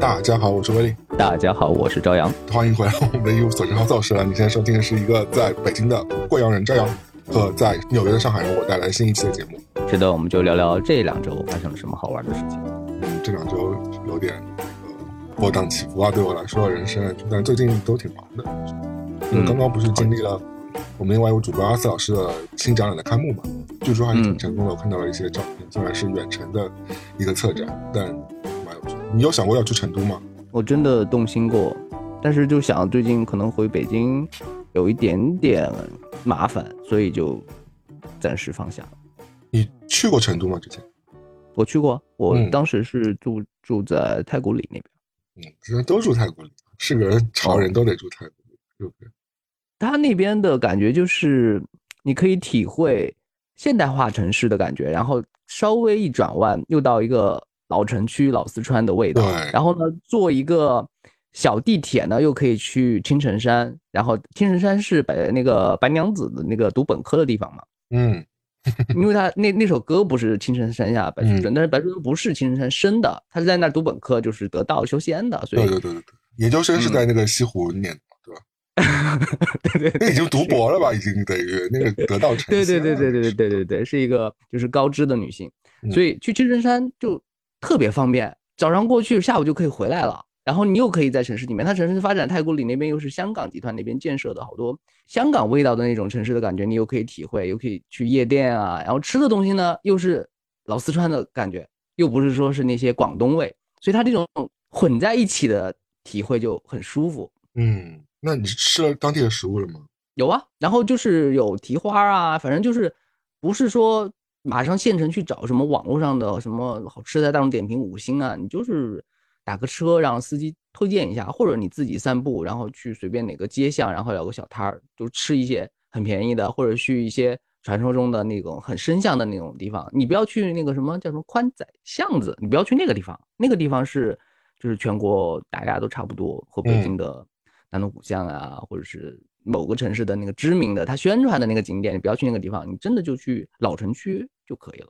大家好，我是威利。大家好，我是朝阳。欢迎回来我们的一无所知好造势了。你现在收听的是一个在北京的贵阳人朝阳和在纽约的上海人我带来新一期的节目。是的，我们就聊聊这两周发生了什么好玩的事情。嗯，这两周有点呃波荡起伏啊，对我来说人生，但最近都挺忙的。因为刚刚不是经历了我们另外一位主播阿斯老师的新展览的开幕嘛，据说还是挺成功的。我看到了一些照片，虽然是远程的一个策展，但。你有想过要去成都吗？我真的动心过，但是就想最近可能回北京有一点点麻烦，所以就暂时放下了。你去过成都吗？之前？我去过，我嗯当时是住住在太古里那边。嗯，之前都住太古里，是个潮人都得住太古里，对不对？他那边的感觉就是你可以体会现代化城市的感觉，然后稍微一转弯又到一个老城区老四川的味道。对然后呢，坐一个小地铁呢，又可以去青城山，然后青城山是白那个白娘子的那个读本科的地方嘛。嗯，因为他那那首歌不是青城山下白素贞，嗯但是白素贞不是青城山生的，她是在那儿读本科，就是得道修仙的，所以对对对对对，研究生是在那个西湖念的，对吧？那已经读博了吧？已经等于那个得道成对对对对对对对对对，是一个就是高知的女性，嗯所以去青城山就特别方便，早上过去，下午就可以回来了。然后你又可以在城市里面，它城市发展太古里那边又是香港集团那边建设的好多香港味道的那种城市的感觉，你又可以体会，又可以去夜店啊，然后吃的东西呢又是老四川的感觉，又不是说是那些广东味，所以它这种混在一起的体会就很舒服。嗯，那你吃了当地的食物了吗？有啊，然后就是有蹄花啊，反正就是不是说马上县城去找什么网络上的什么好吃的大众点评五星啊，你就是打个车让司机推荐一下，或者你自己散步，然后去随便哪个街巷，然后有个小摊儿，就吃一些很便宜的，或者去一些传说中的那种很深巷的那种地方，你不要去那个什么叫什么宽窄巷子，你不要去那个地方，那个地方是就是全国大家都差不多，和北京的南锣鼓巷啊，或者是某个城市的那个知名的他宣传的那个景点，你不要去那个地方，你真的就去老城区就可以了。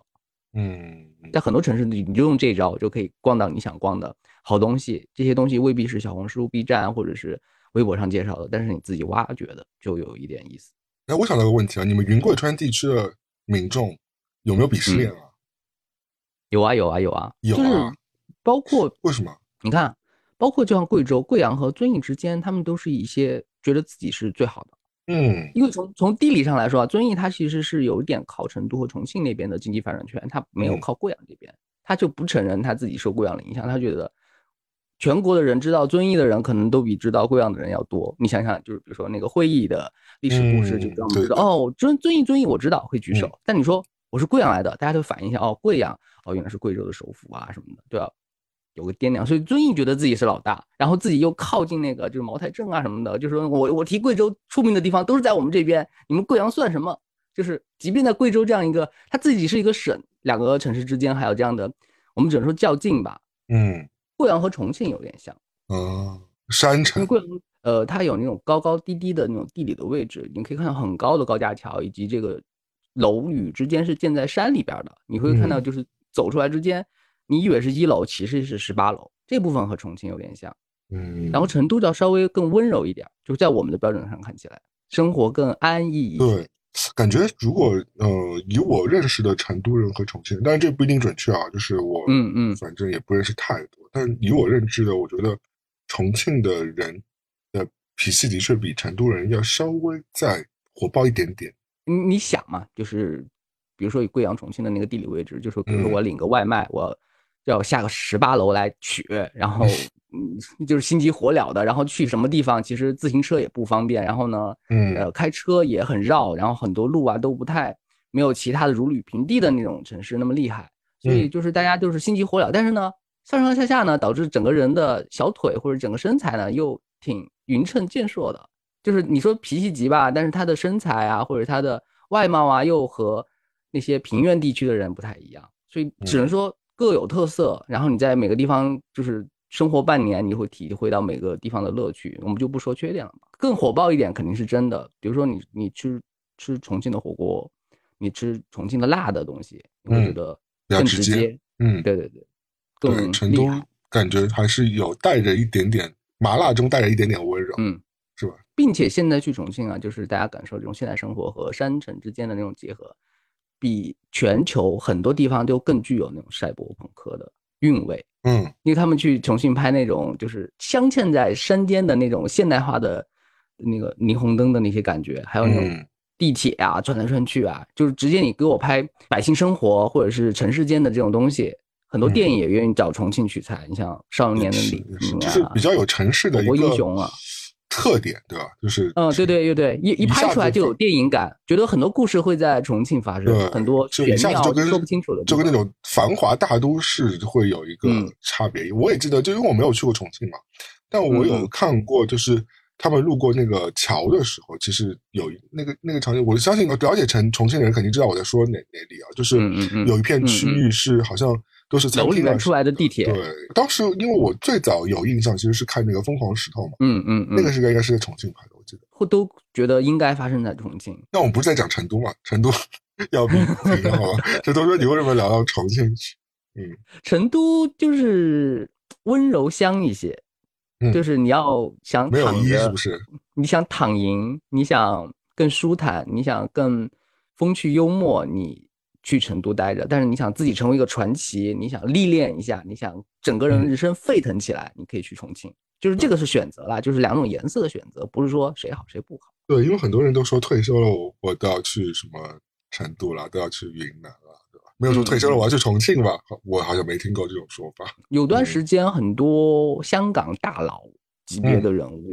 嗯，在很多城市里，你就用这招就可以逛到你想逛的好东西。这些东西未必是小红书、B 站或者是微博上介绍的，但是你自己挖掘的就有一点意思。哎，我想到个问题啊，你们云贵川地区的民众有没有鄙视链啊？有啊，有啊，有啊，有就是啊包括为什么？你看，包括就像贵州、贵阳和遵义之间，他们都是一些觉得自己是最好的。嗯因为从从地理上来说啊，遵义它其实是有一点靠成都和重庆那边的经济发展圈，它没有嗯靠贵阳这边，他就不承认他自己受贵阳的影响，他觉得全国的人知道遵义的人可能都比知道贵阳的人要多。你想想，就是比如说那个会议的历史故事，就嗯让我们知道、哦，遵遵义遵义我知道会举手，嗯但你说我是贵阳来的，大家都反映一下哦，贵阳哦原来是贵州的首府啊什么的，对吧？有个掂量，所以遵义觉得自己是老大，然后自己又靠近那个就是茅台镇啊什么的，就是说我我提贵州出名的地方都是在我们这边，你们贵阳算什么？就是即便在贵州这样一个，它自己是一个省，两个城市之间还有这样的，我们只能说较劲吧。嗯贵阳和重庆有点像，嗯，山城贵阳呃它有那种高高低低的那种地理的位置，你可以看到很高的高架桥，以及这个楼宇之间是建在山里边的，你会看到嗯就是走出来之间，你以为是一楼，其实是十八楼，这部分和重庆有点像。嗯，然后成都要稍微更温柔一点，就在我们的标准上看起来，生活更安逸一些。对，感觉如果呃以我认识的成都人和重庆人，当然这不一定准确啊，就是我嗯嗯反正也不认识太多，但以我认知的，我觉得重庆的人的脾气的确比成都人要稍微再火爆一点点。你你想嘛，就是比如说以贵阳、重庆的那个地理位置，就是比如说嗯我领个外卖，我要下个十八楼来取，然后嗯就是心急火燎的，然后去什么地方，其实自行车也不方便，然后呢，嗯。呃，开车也很绕，然后很多路啊都不太没有其他的如履平地的那种城市那么厉害，所以嗯就是大家就是心急火燎，但是呢，上上下下呢，导致整个人的小腿或者整个身材呢又挺匀称健硕的，就是你说脾气急吧，但是他的身材啊或者他的外貌啊又和那些平原地区的人不太一样，所以只能说各有特色。然后你在每个地方就是生活半年，你会体会到每个地方的乐趣。我们就不说缺点了嘛，更火爆一点肯定是真的。比如说你你吃吃重庆的火锅，你吃重庆的辣的东西，你会觉得更直接。嗯，对对对，对，更成都。感觉还是有带着一点点麻辣中带着一点点温柔，嗯，是吧？并且现在去重庆啊，就是大家感受这种现代生活和山城之间的那种结合，比全球很多地方都更具有那种赛博朋克的韵味。嗯因为他们去重庆拍那种就是镶嵌在山间的那种现代化的那个霓虹灯的那些感觉，还有那种嗯地铁啊转来转去啊，就是直接你给我拍百姓生活或者是城市间的这种东西，很多电影也愿意找重庆取材。你像《少年的是李是，明就是啊比较有城市的一火个英雄啊特点，对吧？就是嗯，对对对对，一一一拍出来就有电影感，觉得很多故事会在重庆发生，对，很多就玄妙一下子就跟说不清楚的，就跟那种繁华大都市会有一个嗯差别。我也记得，就因为我没有去过重庆嘛，但我有看过，就是他们路过那个桥的时候，其实有一那个那个场景，我相信了解成重庆人肯定知道我在说哪哪里啊，就是有一片区域是好像都是楼里面出来的地铁，对，当时因为我最早有印象，其实是看那个《疯狂石头》嘛，嗯嗯嗯，那个是应该是在重庆拍的，我记得。会都觉得应该发生在重庆。那我们不是在讲成都嘛？成都 要比比好吧？这都说你为什么聊到重庆去？嗯成都就是温柔乡一些，嗯就是你要想没有一躺着，是不是？你想躺赢，你想更舒坦，你想更风趣幽默，你去成都待着；但是你想自己成为一个传奇，你想历练一下，你想整个人嗯人生沸腾起来，你可以去重庆。就是这个是选择啦，就是两种颜色的选择，不是说谁好谁不好。对，因为很多人都说退休了，我我都要去什么成都啦，都要去云南啦，对吧？没有说退休了我要去重庆吧？我好像没听过这种说法。有段嗯时间，很多香港大佬级别的人物，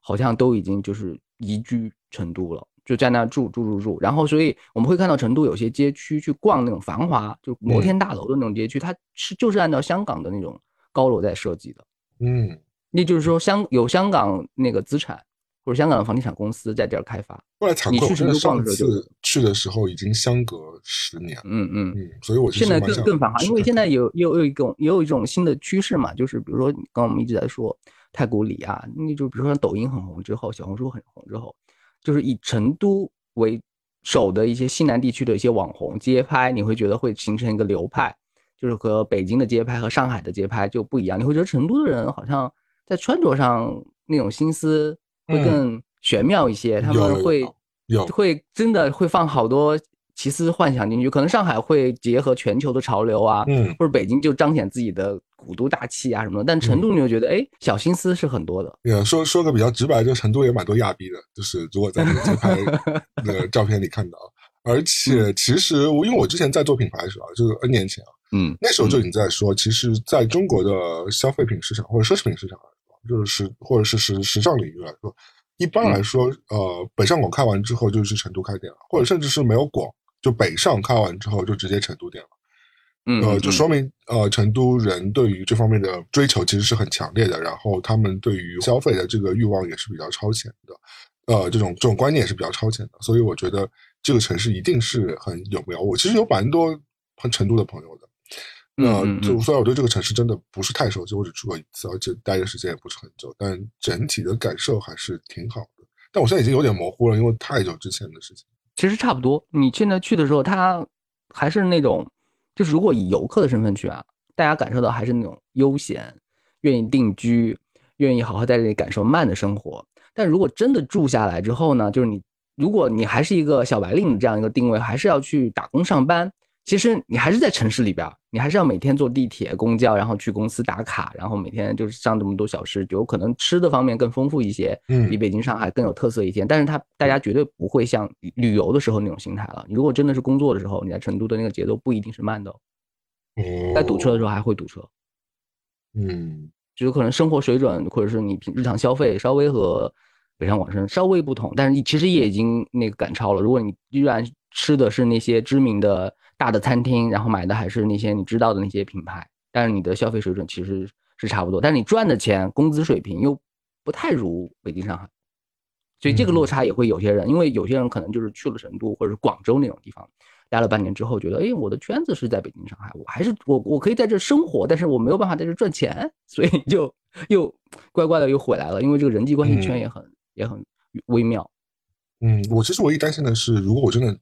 好像都已经就是移居成都了，就在那住住住住。然后，所以我们会看到成都有些街区去逛那种繁华，就摩天大楼的那种街区，它是就是按照香港的那种高楼在设计的。嗯，那就是说，香有香港那个资产或者香港的房地产公司在这儿开发。你去真的上成都逛的时候就次去的时候已经相隔十年了。嗯嗯。嗯，所以我现在更更繁华，因为现在有有有一种也有一种新的趋势嘛，就是比如说刚刚我们一直在说太古里啊，那就比如说抖音很红之后，小红书很红之后，就是以成都为首的一些西南地区的一些网红街拍，你会觉得会形成一个流派，就是和北京的街拍和上海的街拍就不一样，你会觉得成都的人好像在穿着上那种心思会嗯。更玄妙一些，他们会有。会真的会放好多奇思幻想进去，可能上海会结合全球的潮流啊，嗯。或者北京就彰显自己的古都大气啊什么的，但成都你就觉得哎，小心思是很多的，也说说个比较直白，就成都也蛮多亚逼的，就是如果在那个街拍 的照片里看到，而且其实我因为我之前在做品牌的时候啊，就是 N 年前啊，嗯，那时候就已经在说，其实在中国的消费品市场或者奢侈品市场，就是时或者是时时尚领域来说，一般来说，呃，北上广开完之后就去成都开店了，或者甚至是没有广，就北上开完之后就直接成都店了。嗯，呃，嗯就说明呃，成都人对于这方面的追求其实是很强烈的，然后他们对于消费的这个欲望也是比较超前的，呃，这种这种观念也是比较超前的，所以我觉得这个城市一定是很有苗。我其实有蛮多很成都的朋友的，那、就虽然我对这个城市真的不是太熟悉，我只去过一次，而且待的时间也不是很久，但整体的感受还是挺好的。但我现在已经有点模糊了，因为太久之前的事情。其实差不多。你现在去的时候，它还是那种，就是如果以游客的身份去啊，大家感受到还是那种悠闲，愿意定居，愿意好好在这里感受慢的生活。但如果真的住下来之后呢，就是你，如果你还是一个小白领这样一个定位，还是要去打工上班，其实你还是在城市里边儿，你还是要每天坐地铁、公交，然后去公司打卡，然后每天就是上这么多小时，有可能吃的方面更丰富一些，嗯比北京、上海更有特色一些。但是它大家绝对不会像旅游的时候那种心态了。你如果真的是工作的时候，你在成都的那个节奏不一定是慢的哦，哦在堵车的时候还会堵车，嗯就有可能生活水准或者是你平日常消费稍微和北上广深稍微不同，但是你其实也已经那个赶超了。如果你依然吃的是那些知名的大的餐厅，然后买的还是那些你知道的那些品牌，但是你的消费水准其实是差不多，但是你赚的钱、工资水平又不太如北京、上海，所以这个落差也会有些人，因为有些人可能就是去了成都或者是广州那种地方。待了半年之后，觉得哎，我的圈子是在北京、上海，我还是我我可以在这生活，但是我没有办法在这赚钱，所以就又乖乖的又回来了，因为这个人际关系圈也很、也很微妙。嗯，我其实唯一担心的是，如果我真的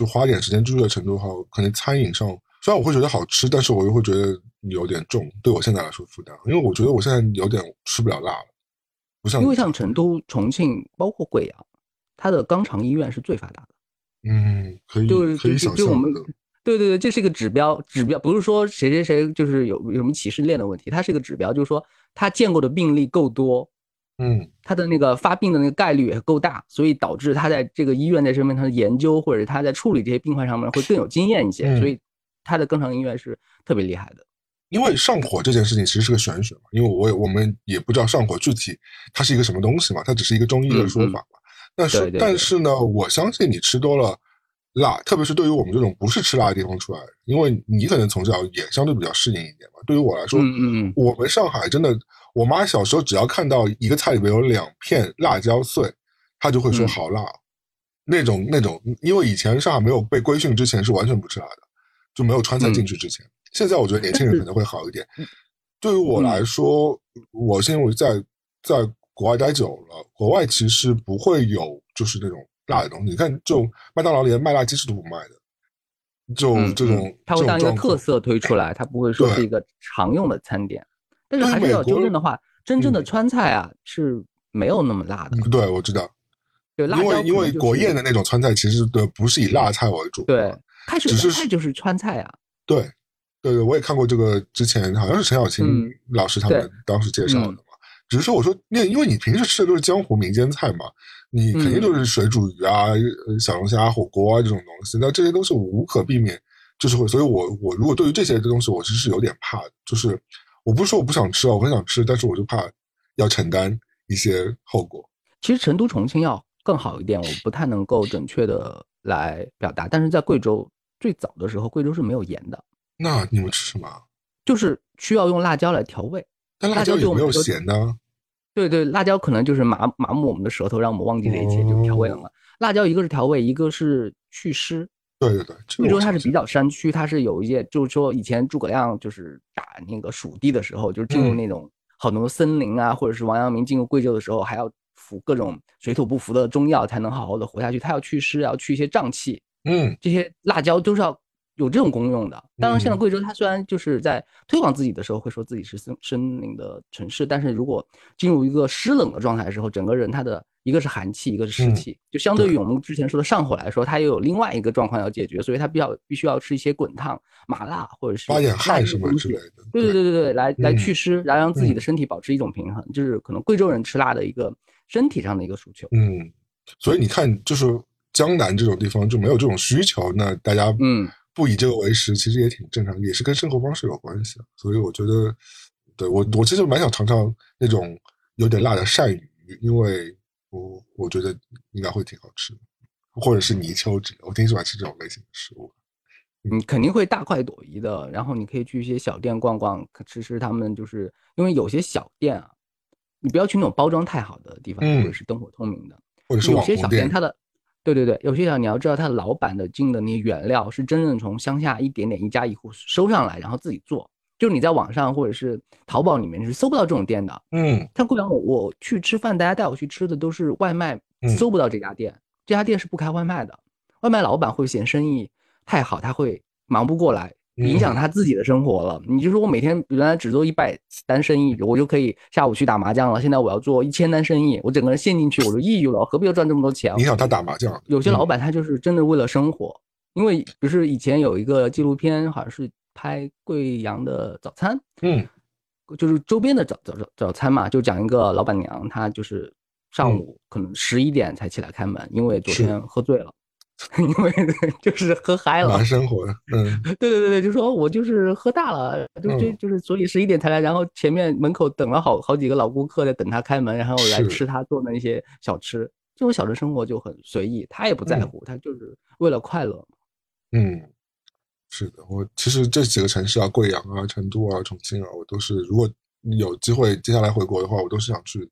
就花点时间住在成都的话，可能餐饮上虽然我会觉得好吃，但是我又会觉得有点重，对我现在来说负担，因为我觉得我现在有点吃不了辣了，不像因为像成都、重庆，包括贵阳，它的肛肠医院是最发达的。嗯，可以就是可以想象对对对，这是一个指标，指标不是说谁谁谁就是有有什么歧视链的问题，它是一个指标，就是说他见过的病例够多，嗯他的那个发病的那个概率也够大，所以导致他在这个医院在这面他的研究或者他在处理这些病患上面会更有经验一些，嗯所以他的肛肠医院是特别厉害的。因为上火这件事情其实是个玄学嘛，因为我也我们也不知道上火具体它是一个什么东西嘛，它只是一个中医的说法嘛。但是但是呢，我相信你吃多了辣，特别是对于我们这种不是吃辣的地方出来，因为你可能从小也相对比较适应一点嘛。对于我来说，嗯嗯嗯，我们上海真的，我妈小时候只要看到一个菜里面有两片辣椒碎，她就会说嗯好辣。那种那种，因为以前上海没有被规训之前是完全不吃辣的，就没有川菜进去之前。现在我觉得年轻人可能会好一点。对于我来说，我是因为在在国外待久了，国外其实不会有就是那种辣的东西。你看，就麦当劳连麦辣鸡翅都不卖的，就嗯这种嗯它会当一个特色推出来，它不会说是一个常用的餐点。但是还是要纠正的话，真正的嗯川菜啊是没有那么辣的。对，我知道。对，辣因为因为国宴的那种川菜，其实的不是以辣菜为主。对，泰式只是菜就是川菜啊。对对对，我也看过这个，之前好像是陈小青嗯老师他们当时介绍的嘛。只是说我说，那因为你平时吃的都是江湖民间菜嘛，你肯定就是水煮鱼啊、呃小龙虾、火锅啊这种东西，那这些都是无可避免，就是会。所以我我如果对于这些东西，我其实是有点怕的，就是我不是说我不想吃啊，我很想吃，但是我就怕要承担一些后果。其实成都、重庆要更好一点，我不太能够准确的来表达。但是在贵州最早的时候，贵州是没有盐的，那你们吃什么？就是需要用辣椒来调味。但辣辣椒椒有没有咸呢？对对，辣椒可能就是麻麻木我们的舌头，让我们忘记这一切，就调味了嘛。辣椒一个是调味，一个是祛湿。对对对，贵州它是比较山区，它是有一些，就是说以前诸葛亮就是打那个蜀地的时候，就是进入嗯那种很多森林啊，或者是王阳明进入贵州的时候，还要服各种水土不服的中药才能好好的活下去。他要祛湿，要去一些胀气，嗯这些辣椒都是要有这种功用的。当然，现在嗯贵州它虽然就是在推广自己的时候会说自己是森森林的城市，但是如果进入一个湿冷的状态的时候，整个人他的一个是寒气，一个是湿嗯气，就相对于我们之前说的上火来说，它又有另外一个状况要解决，所以它比较必须要吃一些滚烫、麻辣或者是发点汗什么之类的。对对对对对，来来嗯祛湿，来让自己的嗯身体保持一种平衡，就是可能贵州人吃辣的一个身体上的一个诉求。嗯，所以你看，就是江南这种地方就没有这种需求，那大家嗯不以这个为食，其实也挺正常，也是跟生活方式有关系的。所以我觉得，对我我其实蛮想尝尝那种有点辣的鳝鱼，因为我我觉得应该会挺好吃的，或者是泥鳅之类的，我挺喜欢吃这种类型的食物。你肯定会大快朵颐的。然后你可以去一些小店逛逛，吃吃他们就是因为有些小店啊，你不要去那种包装太好的地方，嗯或者是灯火通明的。或者是有些小店它的，对对对，有些小你要知道他老板的进的那些原料是真正从乡下一点点一家一户收上来，然后自己做。就是你在网上或者是淘宝里面是搜不到这种店的。嗯像贵阳，我我去吃饭，大家带我去吃的都是外卖嗯，搜不到这家店，这家店是不开外卖的。外卖老板会嫌生意太好，他会忙不过来，影响嗯他自己的生活了。你就说我每天原来只做一百单生意，我就可以下午去打麻将了，现在我要做一千单生意，我整个人陷进去，我就抑郁了，何必要赚这么多钱？影响他打麻将。有些老嗯板他就是真的为了生活，因为不是以前有一个纪录片，好像是拍贵阳的早餐，嗯就是周边的早早早早餐嘛，就讲一个老板娘，她就是上午可能十一点才起来开门，因为昨天喝醉了，因为就是喝嗨了蛮。生活的，嗯 对对对对，就说我就是喝大了，就就嗯就是所以十一点才来，然后前面门口等了好好几个老顾客在等他开门，然后来吃他做的那些小吃。这种小吃生活就很随意，他也不在嗯乎，他就是为了快乐。嗯，是的，我其实这几个城市啊，贵阳啊、成都啊、重庆啊，我都是如果有机会接下来回国的话，我都是想去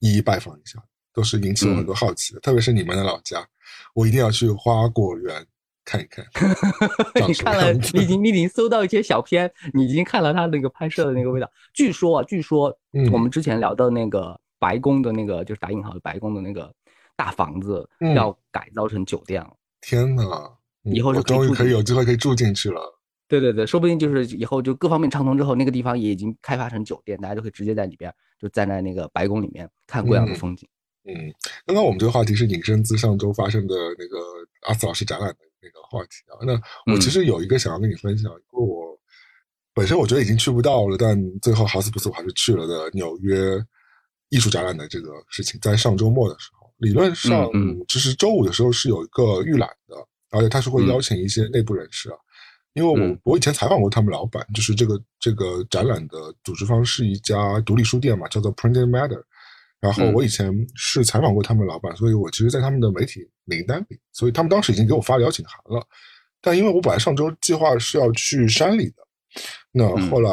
一一拜访一下，都是引起我很嗯多好奇的。特别是你们的老家，我一定要去花果园看一看。长你看了，你已经你已经搜到一些小片，你已经看了他那个拍摄的那个味道。据说啊，据说嗯我们之前聊到那个白宫的那个，就是打引号的白宫的那个大房子，嗯要改造成酒店了。天呐，嗯以后是我可以住进终于可以有机会可以住进去了。对对对，说不定就是以后就各方面畅通之后，那个地方也已经开发成酒店，大家就可以直接在里边就站在那个白宫里面看贵阳的风景。嗯，刚刚我们这个话题是引申自上周发生的那个阿斯老师展览的那个话题啊。那我其实有一个想要跟你分享，因为我本身我觉得已经去不到了，但最后好死不死我还是去了的纽约艺术展览的这个事情，在上周末的时候，理论上其实周五的时候是有一个预览的，而且他是会邀请一些内部人士啊，因为我我以前采访过他们老板，就是这个这个展览的组织方是一家独立书店嘛，叫做 Printed Matter。然后我以前是采访过他们老板，所以我其实，在他们的媒体名单里，所以他们当时已经给我发了邀请函了。但因为我本来上周计划是要去山里的，那后来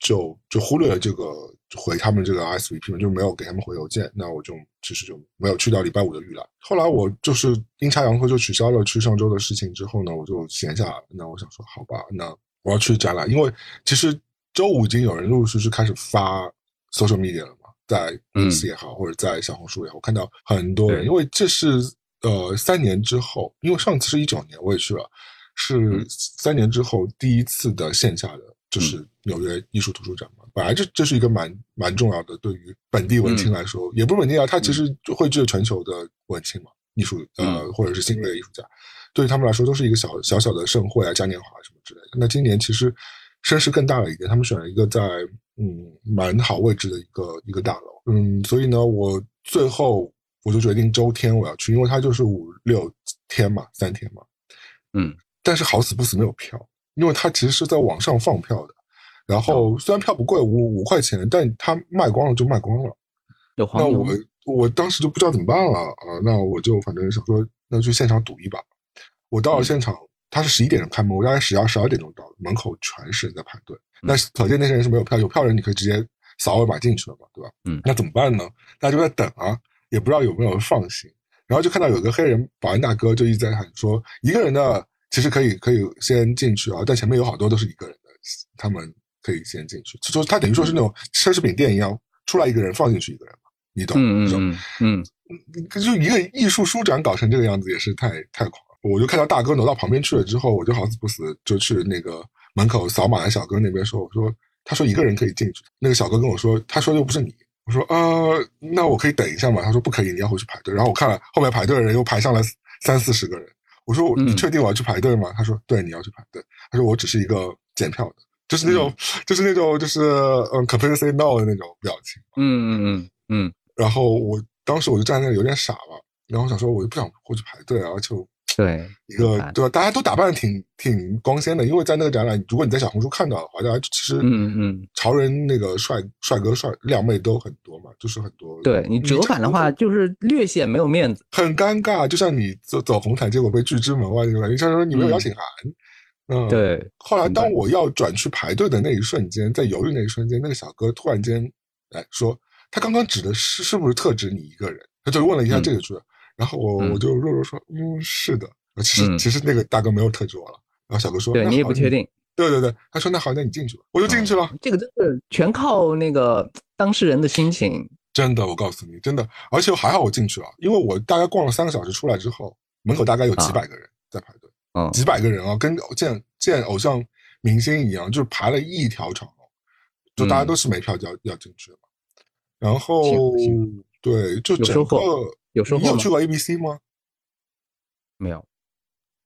就就忽略了这个回他们这个 SVP 嘛，就没有给他们回邮件。那我就其实就没有去掉礼拜五的预览。后来我就是阴差阳错就取消了去上周的事情之后呢，我就闲下来。那我想说，好吧，那我要去展览，因为其实周五已经有人陆陆续续开始发 social media 了。在公司也好，或者在小红书也好，我看到很多人，因为这是呃三年之后，因为上次是一九年我也去了，是三年之后第一次的线下的，就是纽约艺术图书展嘛。本来这这是一个蛮蛮重要的，对于本地文青来说，也不是本地啊，它其实汇聚了全球的文青嘛，艺术呃或者是新锐艺术家，对于他们来说都是一个小小小的盛会啊，嘉年华什么之类的。那今年其实声势更大了一点，他们选了一个在。嗯，蛮好位置的一个一个大楼，嗯，所以呢，我最后我就决定周天我要去，因为它就是五六天嘛，三天嘛，嗯，但是好死不死没有票，因为它其实是在网上放票的，然后虽然票不贵，五五块钱，但它卖光了就卖光了，那我我当时就不知道怎么办了啊，那我就反正想说，那去现场赌一把，我到了现场，它是十一点钟开门，我大概十二十二点钟到，门口全是人在排队。那可见那些人是没有票，有票人你可以直接扫二维码进去了嘛，对吧？嗯，那怎么办呢？大家就在等啊，也不知道有没有人放行。然后就看到有个黑人保安大哥就一直在喊说，一个人的其实可以可以先进去啊，但前面有好多都是一个人的，他们可以先进去。就他等于说是那种奢侈品店一样，出来一个人放进去一个人嘛，你懂？嗯嗯嗯嗯，就一个艺术书展搞成这个样子也是太太狂了。我就看到大哥挪到旁边去了之后，我就好死不死就去那个。门口扫码的小哥那边说：“我说，他说一个人可以进去。那个小哥跟我说，他说又不是你。我说，呃，那我可以等一下吗？他说不可以，你要回去排队。然后我看了后面排队的人又排上了三四十个人。我说，你确定我要去排队吗？他说，对，你要去排队。他说，我只是一个检票的，就是那种，就是那种，就是嗯，completely say no 的那种表情。嗯嗯嗯嗯。然后我当时我就站在那有点傻了，然后想说，我就不想过去排队啊，就。”对，一个对吧？大家都打扮的挺挺光鲜的，因为在那个展览，如果你在小红书看到的话，大家其实嗯嗯，潮人那个帅帅哥帅靓妹都很多嘛，就是很多。对你折返的话，就是略显没有面子，很尴尬。就像你走走红毯，结果被拒之门外那种感觉，像说你没有邀请函。嗯，对。后来当我要转去排队的那一瞬间，在犹豫那一瞬间，那个小哥突然间哎说，他刚刚指的是是不是特指你一个人？他就问了一下这个句。然后我我就弱弱说，嗯，是的。其实其实那个大哥没有特指我了。然后小哥说，对你也不确定。对对对，他说那好，那你进去吧。我就进去了。这个真的全靠那个当事人的心情。真的，我告诉你，真的。而且还好我进去了，因为我大概逛了三个小时，出来之后，门口大概有几百个人在排队。嗯，几百个人啊，跟见见偶像明星一样，就是排了一条长龙，就大家都是没票就要要进去了。然后对，就整个有时候。你有去过 ABC 吗？没有，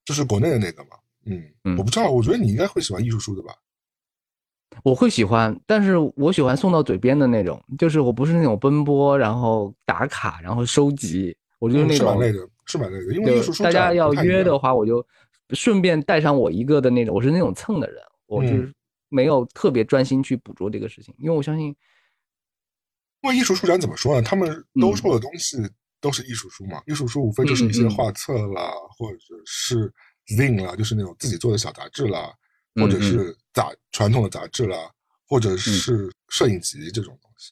就是国内的那个嘛。嗯嗯，我不知道，我觉得你应该会喜欢艺术书的吧？我会喜欢，但是我喜欢送到嘴边的那种，就是我不是那种奔波，然后打卡，然后收集。我就是那种是蛮累的，是蛮累的。因为艺术书大家要约的话，我就顺便带上我一个的那种。我是那种蹭的人，我就是没有特别专心去捕捉这个事情，因为我相信，因为艺术书展怎么说呢？他们兜售的东西。都是艺术书嘛，艺术书无非就是一些画册啦，或者是 zine 啦，就是那种自己做的小杂志啦，或者是杂传统的杂志啦，或者是摄影集这种东西。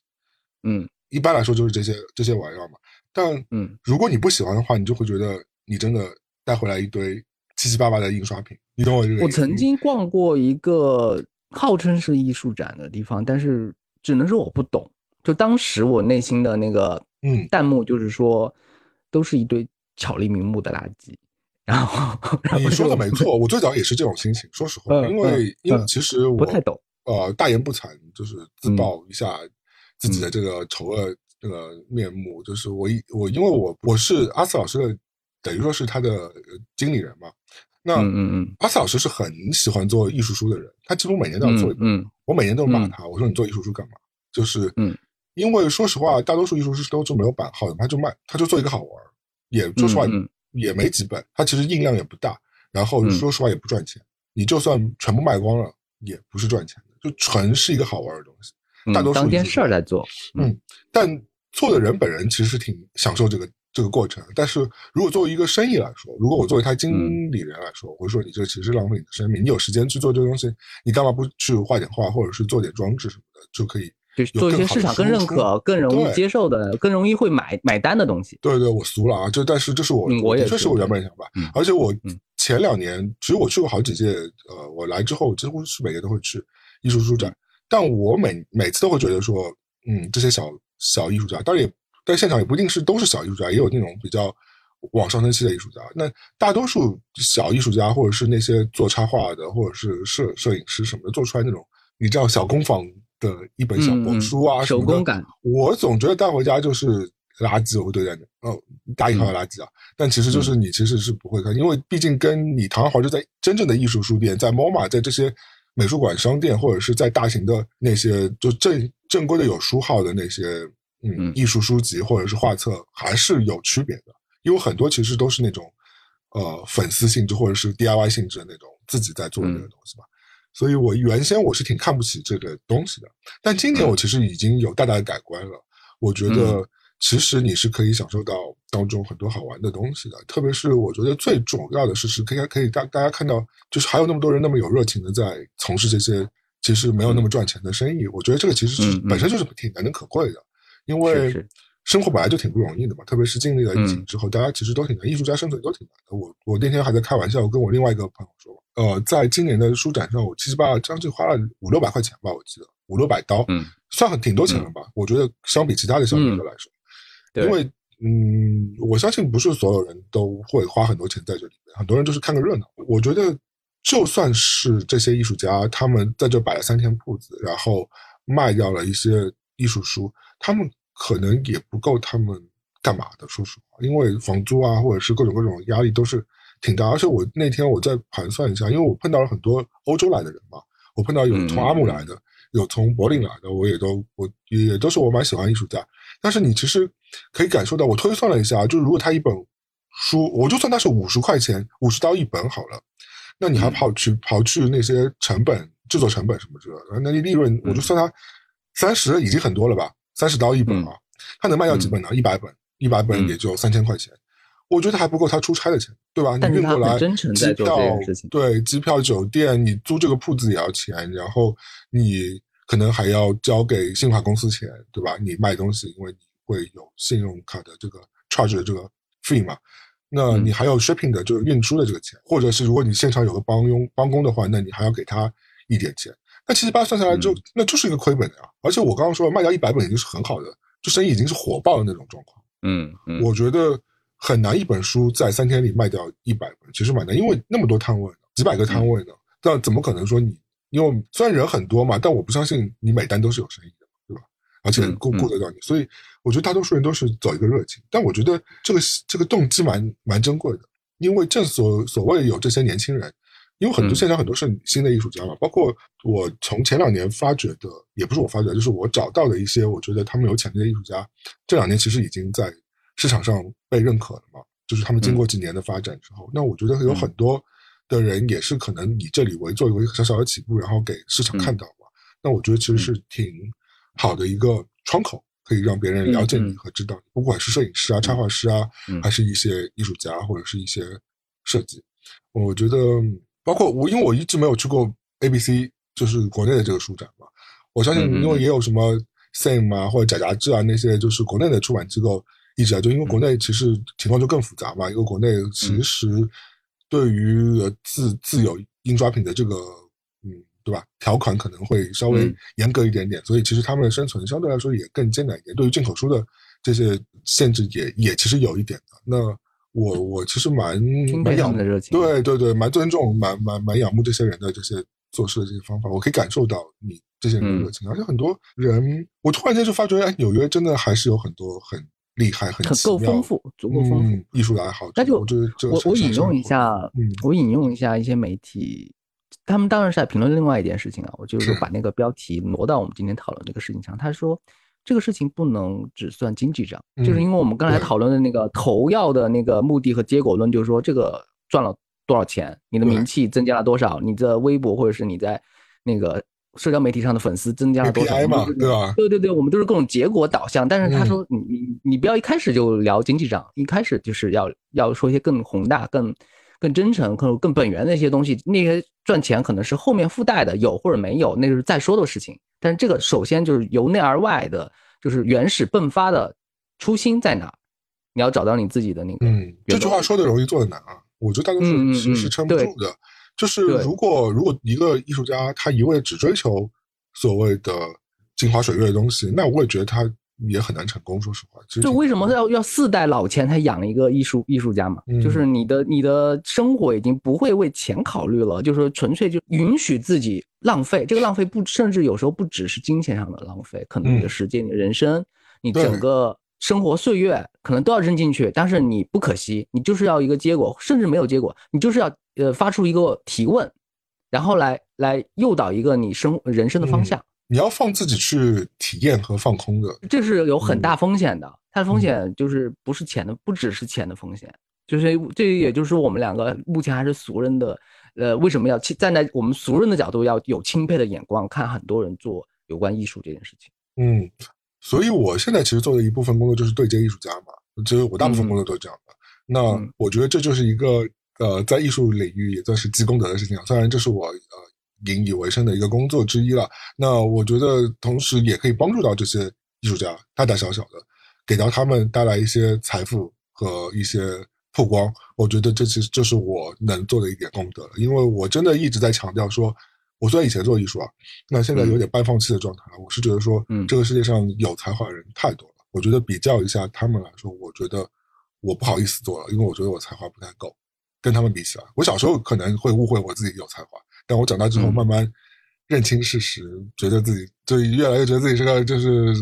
嗯，一般来说就是这些这些玩意儿嘛。但嗯，如果你不喜欢的话，你就会觉得你真的带回来一堆七七八八的印刷品。你懂我这个？我曾经逛过一个号称是艺术展的地方，但是只能说我不懂。就当时我内心的那个。嗯，弹幕就是说，都是一堆巧立名目的垃圾，然后你说的没错，我最早也是这种心情。说实话，嗯因为因为嗯其实我不太懂。呃，大言不惭，就是自嗯曝一下自己的这个丑恶这个面目。就是我一我因为我我是阿四老师的，等于说是他的呃经理人嘛。那嗯嗯嗯阿四老师是很喜欢做艺术书的人，他几乎每年都要做一本。我每年都骂嗯他，我说你做艺术书干嘛？就是嗯，因为说实话，大多数艺术师都是没有版号的，他就卖，他就做一个好玩儿，也说实话也没几本，他其实印量也不大，然后嗯说实话也不赚钱，你就算全部卖光了，也不是赚钱的，就纯是一个好玩的东西。嗯，大多数当件事儿在做。嗯但做的人本人其实是挺享受这个这个过程。但是如果作为一个生意来说，如果我作为他经理人来说，我会说你这其实浪费你的生命。你有时间去做这个东西，你干嘛不去画点画，或者是做点装置什么的，就可以就是做一些市场更认可、更容易接受的、更容易会买买单的东西。对对，我俗了啊，就但是这是我，嗯我也是确是我原本的想法，嗯而且我嗯前两年其实我去过好几届，呃，我来之后几乎是每年都会去艺术书展，但我每每次都会觉得说，嗯，这些小小艺术家，当然也在现场也不一定是都是小艺术家，也有那种比较往上升期的艺术家。那大多数小艺术家或者是那些做插画的，或者是摄摄影师什么的，做出来那种你知道小工坊的一本小嗯嗯帛书啊、什么的手工感，我总觉得带回家就是垃圾，我会对待你，哦，大引号的垃圾啊。但其实就是你其实是不会看，因为毕竟跟你堂而皇之在真正的艺术书店，在 MoMA，在这些美术馆、商店，或者是在大型的那些就正正规的有书号的那些嗯嗯艺术书籍或者是画册，还是有区别的。因为很多其实都是那种呃粉丝性质或者是 DIY 性质的那种自己在做的那个东西嘛。所以我原先我是挺看不起这个东西的，但今年我其实已经有大大的改观了。我觉得其实你是可以享受到当中很多好玩的东西的，特别是我觉得最重要的是是可以可以大大家看到，就是还有那么多人那么有热情的在从事这些其实没有那么赚钱的生意。我觉得这个其实是本身就是挺难能可贵的，因是为是生活本来就挺不容易的嘛，特别是经历了疫情之后，大家其实都挺难，艺术家生存都挺难的。我我那天还在开玩笑我跟我另外一个朋友说，呃，在今年的书展上，我七七八八将近花了五六百块钱吧，我记得五六百刀，嗯，算很挺多钱了吧？我觉得相比其他的消费者来说，对因为嗯，我相信不是所有人都会花很多钱在这里面，很多人就是看个热闹。我觉得就算是这些艺术家，他们在这摆了三天铺子，然后卖掉了一些艺术书，他们可能也不够他们干嘛的。说实话，因为房租啊，或者是各种各种压力都是挺大。而且我那天我在盘算一下，因为我碰到了很多欧洲来的人嘛，我碰到有从阿姆来的，有从柏林来的，我也都我也都是我蛮喜欢艺术家。但是你其实可以感受到，我推算了一下，就是如果他一本书，我就算他是五十块钱，五十刀一本好了，那你还跑去刨去那些成本、制作成本什么之类的，那你利润我就算他三十已经很多了吧？三十刀一本啊，他能卖掉几本呢？一百本，一百本也就三千块钱。我觉得还不够他出差的钱，对吧？你运过来，机票对，机票、酒店，你租这个铺子也要钱，然后你可能还要交给信用卡公司钱，对吧？你卖东西，因为你会有信用卡的这个 charge 的这个 fee 嘛，那嗯你还有 shipping 的，就是运输的这个钱，或者是如果你现场有个帮佣帮工的话，那你还要给他一点钱。那七七八算下来就、嗯那就是一个亏本的呀。而且我刚刚说卖掉一百本已经是很好的，就生意已经是火爆的那种状况。嗯嗯，我觉得很难一本书在三天里卖掉一百本，其实蛮难，因为那么多摊位呢，几百个摊位呢，但怎么可能说你？因为虽然人很多嘛，但我不相信你每单都是有生意的，对吧？而且顾顾得到你，所以我觉得大多数人都是走一个热情。但我觉得这个这个动机蛮蛮珍贵的，因为正所所谓有这些年轻人，因为很多嗯。现场很多是新的艺术家嘛，包括我从前两年发掘的，也不是我发掘，就是我找到的一些我觉得他们有潜力的艺术家，这两年其实已经在市场上被认可了嘛。就是他们经过几年的发展之后，那我觉得有很多的人也是可能以这里为作为一个小小的起步，然后给市场看到嘛。那我觉得其实是挺好的一个窗口，可以让别人了解你和知道你，不管是摄影师啊、插画师啊，嗯。还是一些艺术家或者是一些设计。我觉得，包括我，因为我一直没有去过 ABC，就是国内的这个书展嘛。我相信，因为也有什么 Same 啊或者假杂志啊那些，就是国内的出版机构一直啊，就因为国内其实情况就更复杂嘛。因为国内其实对于呃自自有印刷品的这个，嗯，对吧？条款可能会稍微嗯严格一点点，所以其实他们的生存相对来说也更艰难一点。对于进口书的这些限制也也其实有一点的。那我我其实蛮蛮仰慕的热情。对对对，蛮尊重、蛮蛮蛮仰慕这些人的这些做事的这些方法，我可以感受到你这些人的热嗯情，而且很多人，我突然间就发觉，哎，纽约真的还是有很多很厉害、很很够丰富，足够丰富。嗯、艺术的爱好。那就我觉得这个我我引用一下，嗯我引用一下一些媒体，他们当然是在评论另外一件事情啊，我就是把那个标题挪到我们今天讨论这个事情上。他说这个事情不能只算经济账，就是嗯因为我们刚才讨论的那个投药的那个目的和结果论，就是说这个赚了多少钱，你的名气增加了多少，你的微博或者是你在那个社交媒体上的粉丝增加了多少对吧对对对，我们都是各种结果导向。但是他嗯说你你你不要一开始就聊经济账，一开始就是要要说一些更宏大、更更真诚、更更本源的一些东西。那些赚钱可能是后面附带的，有或者没有，那就是再说的事情。但是这个首先就是由内而外的，就是原始迸发的初心在哪？你要找到你自己的那个。嗯，这句话说的容易，做的难啊。我觉得大多数人是撑不住的。就是如果如果一个艺术家他一味地只追求所谓的镜花水月的东西，那我也觉得他也很难成功。说实话，就为什么要要四代老钱才养一个艺术艺术家嘛？嗯就是你的你的生活已经不会为钱考虑了，就是说纯粹就允许自己浪费。这个浪费不甚至有时候不只是金钱上的浪费，可能你的嗯时间、你的人生、你整个生活岁月可能都要扔进去，但是你不可惜，你就是要一个结果，甚至没有结果，你就是要呃发出一个提问，然后来来诱导一个你生人生的方嗯向。你要放自己去体验和放空的。这是有很嗯大风险的，它的风险就是不是钱的，不只是钱的风险，就是这也就是说我们两个目前还是俗人的，呃，为什么要亲站在我们俗人的角度要有钦佩的眼光看很多人做有关艺术这件事情？嗯，所以我现在其实做的一部分工作就是对接艺术家嘛，其实我大部分工作都是这样的。那嗯我觉得这就是一个呃，在艺术领域也算是积功德的事情啊。虽然这是我呃引以为生的一个工作之一了，那我觉得同时也可以帮助到这些艺术家，大大小小的，给到他们带来一些财富和一些曝光。我觉得这其实这是我能做的一点功德了，因为我真的一直在强调说，我虽然以前做艺术啊，那现在有点半放弃的状态了。我是觉得说，嗯这个世界上有才华的人太多了，我觉得比较一下他们来说，我觉得我不好意思做了，因为我觉得我才华不太够，跟他们比起来，我小时候可能会误会我自己有才华，但我长大之后嗯慢慢认清事实，觉得自己就越来越觉得自己是个就是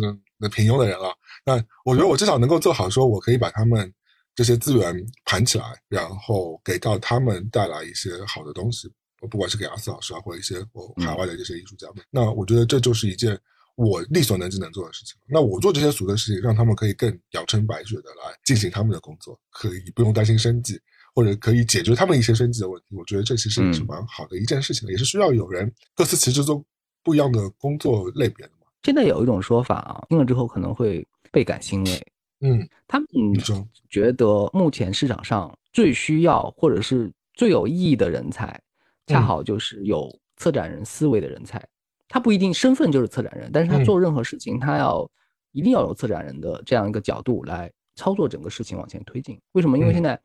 平庸的人了。那我觉得我至少能够做好，说我可以把他们这些资源盘起来，然后给到他们带来一些好的东西，不管是给阿斯老师啊，或者一些我海外的这些艺术家们。那我觉得这就是一件我力所能及能做的事情。那我做这些俗的事情，让他们可以更阳春白雪的来进行他们的工作，可以不用担心生计。或者可以解决他们一些生计的问题，我觉得这其实也是嗯蛮好的一件事情，也是需要有人各司其职做不一样的工作类别的嘛。现在有一种说法啊，听了之后可能会倍感欣慰，嗯，他们，觉得目前市场上最需要或者是最有意义的人才，恰嗯好就是有策展人思维的人才。他不一定身份就是策展人，但是他嗯做任何事情，他要一定要有策展人的这样一个角度来操作整个事情往前推进。为什么？因为嗯现在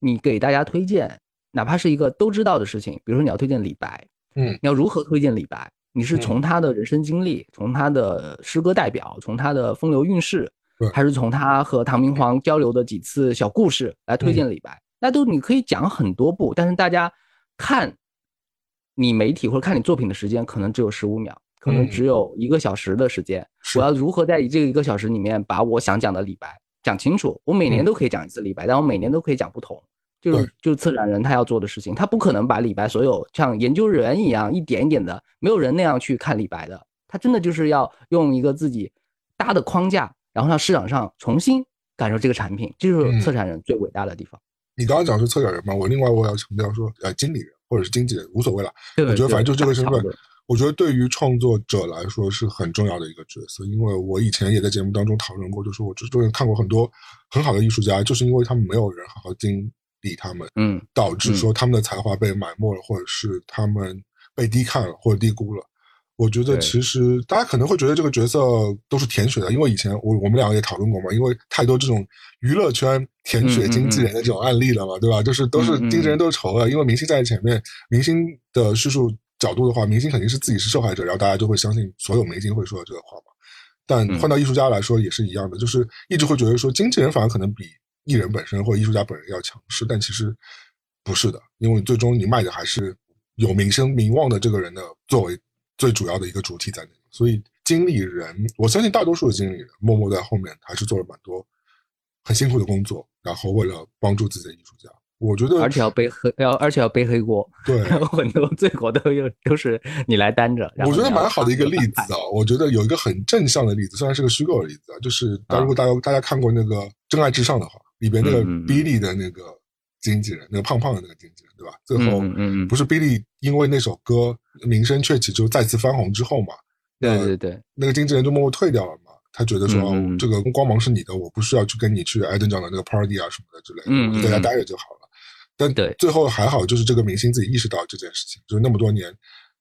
你给大家推荐，哪怕是一个都知道的事情，比如说你要推荐李白，嗯你要如何推荐李白？你是嗯从他的人生经历，从他的诗歌代表，从他的风流韵事对，还是从他和唐明皇交流的几次小故事来推嗯荐李白？那都你可以讲很多部，但是大家看你媒体或者看你作品的时间可能只有十五秒，可能嗯只有一个小时的时间。我要如何在这一个小时里面把我想讲的李白讲清楚？我每年嗯都可以讲一次李白，但我每年都可以讲不同。就是就是策展人他要做的事情，他不可能把李白所有像研究员一样一点一点的，没有人那样去看李白的。他真的就是要用一个自己搭的框架，然后让市场上重新感受这个产品，这就是嗯策展人最伟大的地方。你刚刚讲是策展人嘛，我另外我也要强调说，呃，经理人或者是经纪人无所谓了，对我觉得反正就这个身份我觉得对于创作者来说是很重要的一个角色，因为我以前也在节目当中讨论过，就是我之前看过很多很好的艺术家，就是因为他们没有人好好经理他们，嗯导致说他们的才华被埋没了，或者是他们被低看了或者低估了。我觉得其实大家可能会觉得这个角色都是舔血的，因为以前我我们两个也讨论过嘛，因为太多这种娱乐圈舔血经纪人的这种案例了嘛，对吧？就是都是经纪人都是仇的，因为明星在前面，明星的叙述角度的话，明星肯定是自己是受害者，然后大家就会相信所有明星会说的这个话嘛。但嗯换到艺术家来说也是一样的，就是一直会觉得说经纪人反而可能比艺人本身或艺术家本人要强势，但其实不是的，因为最终你卖的还是有名声名望的这个人的作为最主要的一个主体在那里。所以经理人，我相信大多数的经理人默默在后面还是做了蛮多很辛苦的工作，然后为了帮助自己的艺术家。我觉得，而且要背黑，要而且要背黑锅，对，有很多罪过都又都是你来担着。我觉得蛮好的一个例子啊，我觉得有一个很正向的例子，虽然是个虚构的例子啊，就是如果大家大家看过那个《真爱至上》的话，里边那个 Billy 的那个经纪人，那个胖胖的那个经纪人，对吧？最后，不是 Billy 因为那首歌名声鹊起就再次翻红之后嘛？对对对，那个经纪人就默默退掉了嘛？他觉得说这个光芒是你的，我不需要去跟你去艾登奖的那个 party 啊什么的之类的，我就在家待着就好了。但对，最后还好，就是这个明星自己意识到这件事情，就是那么多年，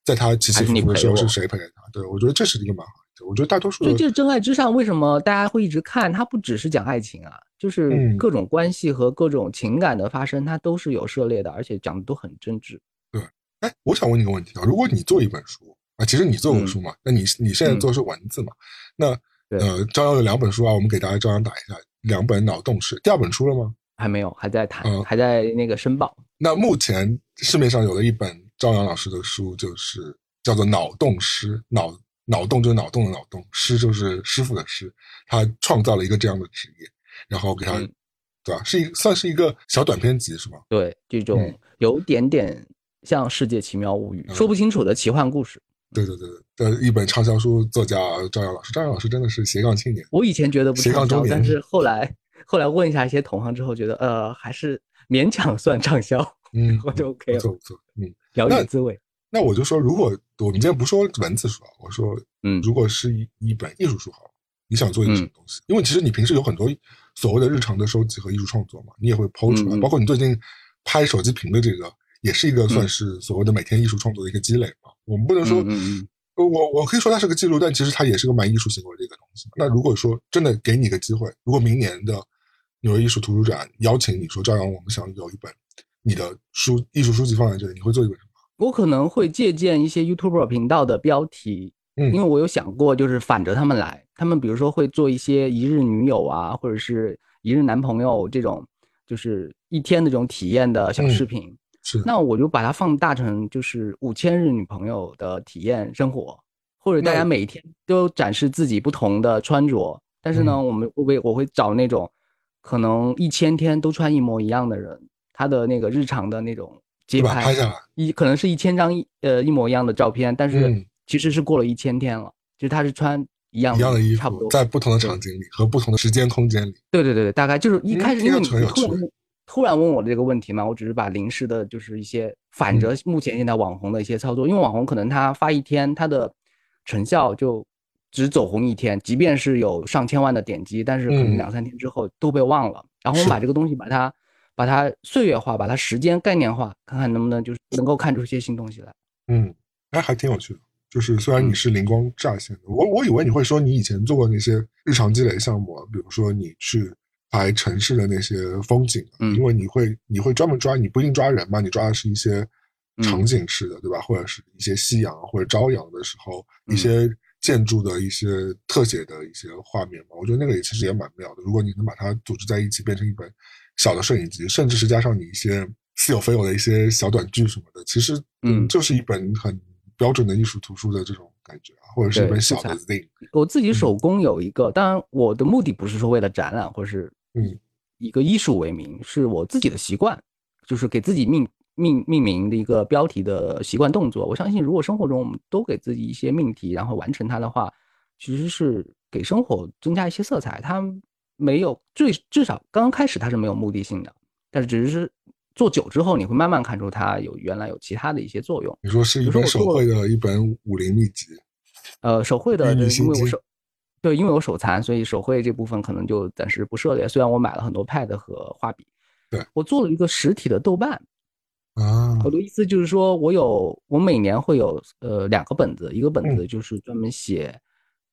在他起起伏伏的时候是谁陪着他？对我觉得这是一个蛮好的。我觉得大多数，所以就是《真爱至上》，为什么大家会一直看？它不只是讲爱情啊，就是各种关系和各种情感的发生，它都是有涉猎的，而且讲的都很真挚。对，哎，我想问你个问题啊，如果你做一本书啊，其实你做过书嘛？那你你现在做的是文字嘛？那呃，朝阳有两本书啊，我们给大家朝阳打一下，两本脑洞是第二本书了吗？还没有，还在谈，还在那个申报。那目前市面上有了一本朝阳老师的书，就是叫做《脑洞师》，脑脑洞就是脑洞的脑洞，师就是师傅的师。他创造了一个这样的职业，然后给他，对吧？是一算是一个小短篇集，是吗？对，这种有点点像《世界奇妙物语》，说不清楚的奇幻故事。对对对对，的一本畅销书作家赵阳老师，赵阳老师真的是斜杠青年。我以前觉得不斜杠中年，但是后来。后来问一下一些同行之后，觉得呃还是勉强算畅销，嗯，我就 OK 了，不错不错，嗯，了解滋味。那我就说，如果我们今天不说文字书啊，我说，嗯，如果是一一本艺术书好，你想做一个什么东西？因为其实你平时有很多所谓的日常的收集和艺术创作嘛，你也会抛出来，包括你最近拍手机屏的这个，也是一个算是所谓的每天艺术创作的一个积累嘛。我们不能说。我我可以说它是个记录，但其实它也是个蛮艺术行为的一个东西。那如果说真的给你个机会，如果明年的纽约艺术图书展邀请你说朝阳，我们想有一本你的书艺术书籍放在这里，你会做一本什么？我可能会借鉴一些 YouTube 频道的标题，嗯，因为我有想过，就是反着他们来，他们比如说会做一些一日女友啊，或者是一日男朋友这种，就是一天的这种体验的小视频。是那我就把它放大成就是五千日女朋友的体验生活，或者大家每天都展示自己不同的穿着。但是呢，我们会我会找那种可能一千天都穿一模一样的人，他的那个日常的那种街拍，拍下来。一可能是一千张一呃一模一样的照片，但是其实是过了一千天了，就是他是穿一样一样的衣服，差不多在不同的场景里和不同的时间空间里。对对对对，大概就是一开始因为突然突然问我的这个问题嘛，我只是把临时的，就是一些反着目前现在网红的一些操作，因为网红可能他发一天，他的成效就只走红一天，即便是有上千万的点击，但是可能两三天之后都被忘了。然后我们把这个东西把它把它岁月化，把它时间概念化，看看能不能就是能够看出一些新东西来。嗯，哎，还挺有趣的。就是虽然你是灵光乍现的，我我以为你会说你以前做过那些日常积累项目，比如说你去。拍城市的那些风景，嗯，因为你会你会专门抓，你不一定抓人嘛，你抓的是一些场景式的，对吧？或者是一些夕阳或者朝阳的时候，一些建筑的一些特写的一些画面嘛。我觉得那个也其实也蛮妙的。如果你能把它组织在一起，变成一本小的摄影集，甚至是加上你一些似有非有的一些小短剧什么的，其实嗯，就是一本很标准的艺术图书的这种感觉啊，或者是一本小的 thing。我自己手工有一个，当然我的目的不是说为了展览，或者是。嗯，一个艺术为名是我自己的习惯，就是给自己命命命名的一个标题的习惯动作。我相信，如果生活中我们都给自己一些命题，然后完成它的话，其实是给生活增加一些色彩。它没有最至少刚刚开始它是没有目的性的，但是只是做久之后，你会慢慢看出它有原来有其他的一些作用。你说是一本手绘的一本武林秘籍，呃，手绘的，因为我手。对，因为我手残，所以手绘这部分可能就暂时不涉猎。虽然我买了很多 Pad 和画笔，对我做了一个实体的豆瓣啊。我的意思就是说，我有我每年会有呃两个本子，一个本子就是专门写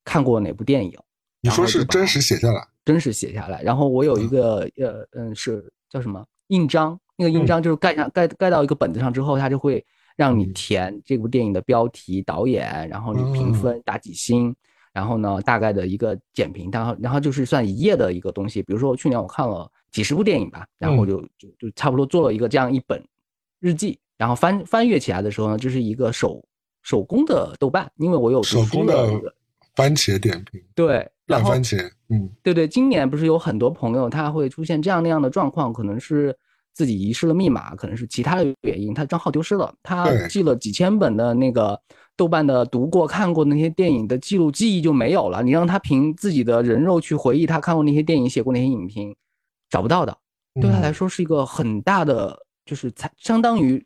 看过哪部电影。你说是真实写下来？真实写下来。然后我有一个呃嗯是叫什么印章？那个印章就是盖上盖盖到一个本子上之后，它就会让你填这部电影的标题、导演，然后你评分打几星。然后呢，大概的一个简评，然后然后就是算一页的一个东西。比如说去年我看了《几十部电影吧，然后我就就就差不多做了一个这样一本日记，然后翻翻阅起来的时候呢，这是一个手手工的豆瓣，因为我有手工的番茄点评，对，烂番茄，嗯对对，今年不是有很多朋友他会出现这样那样的状况，可能是自己遗失了密码，可能是其他的原因，他账号丢失了，他记了几千本的那个豆瓣的读过、看过那些电影的记录记忆就没有了。你让他凭自己的人肉去回忆他看过那些电影、写过那些影评，找不到的，对他来嗯说是一个很大的，就是才相当于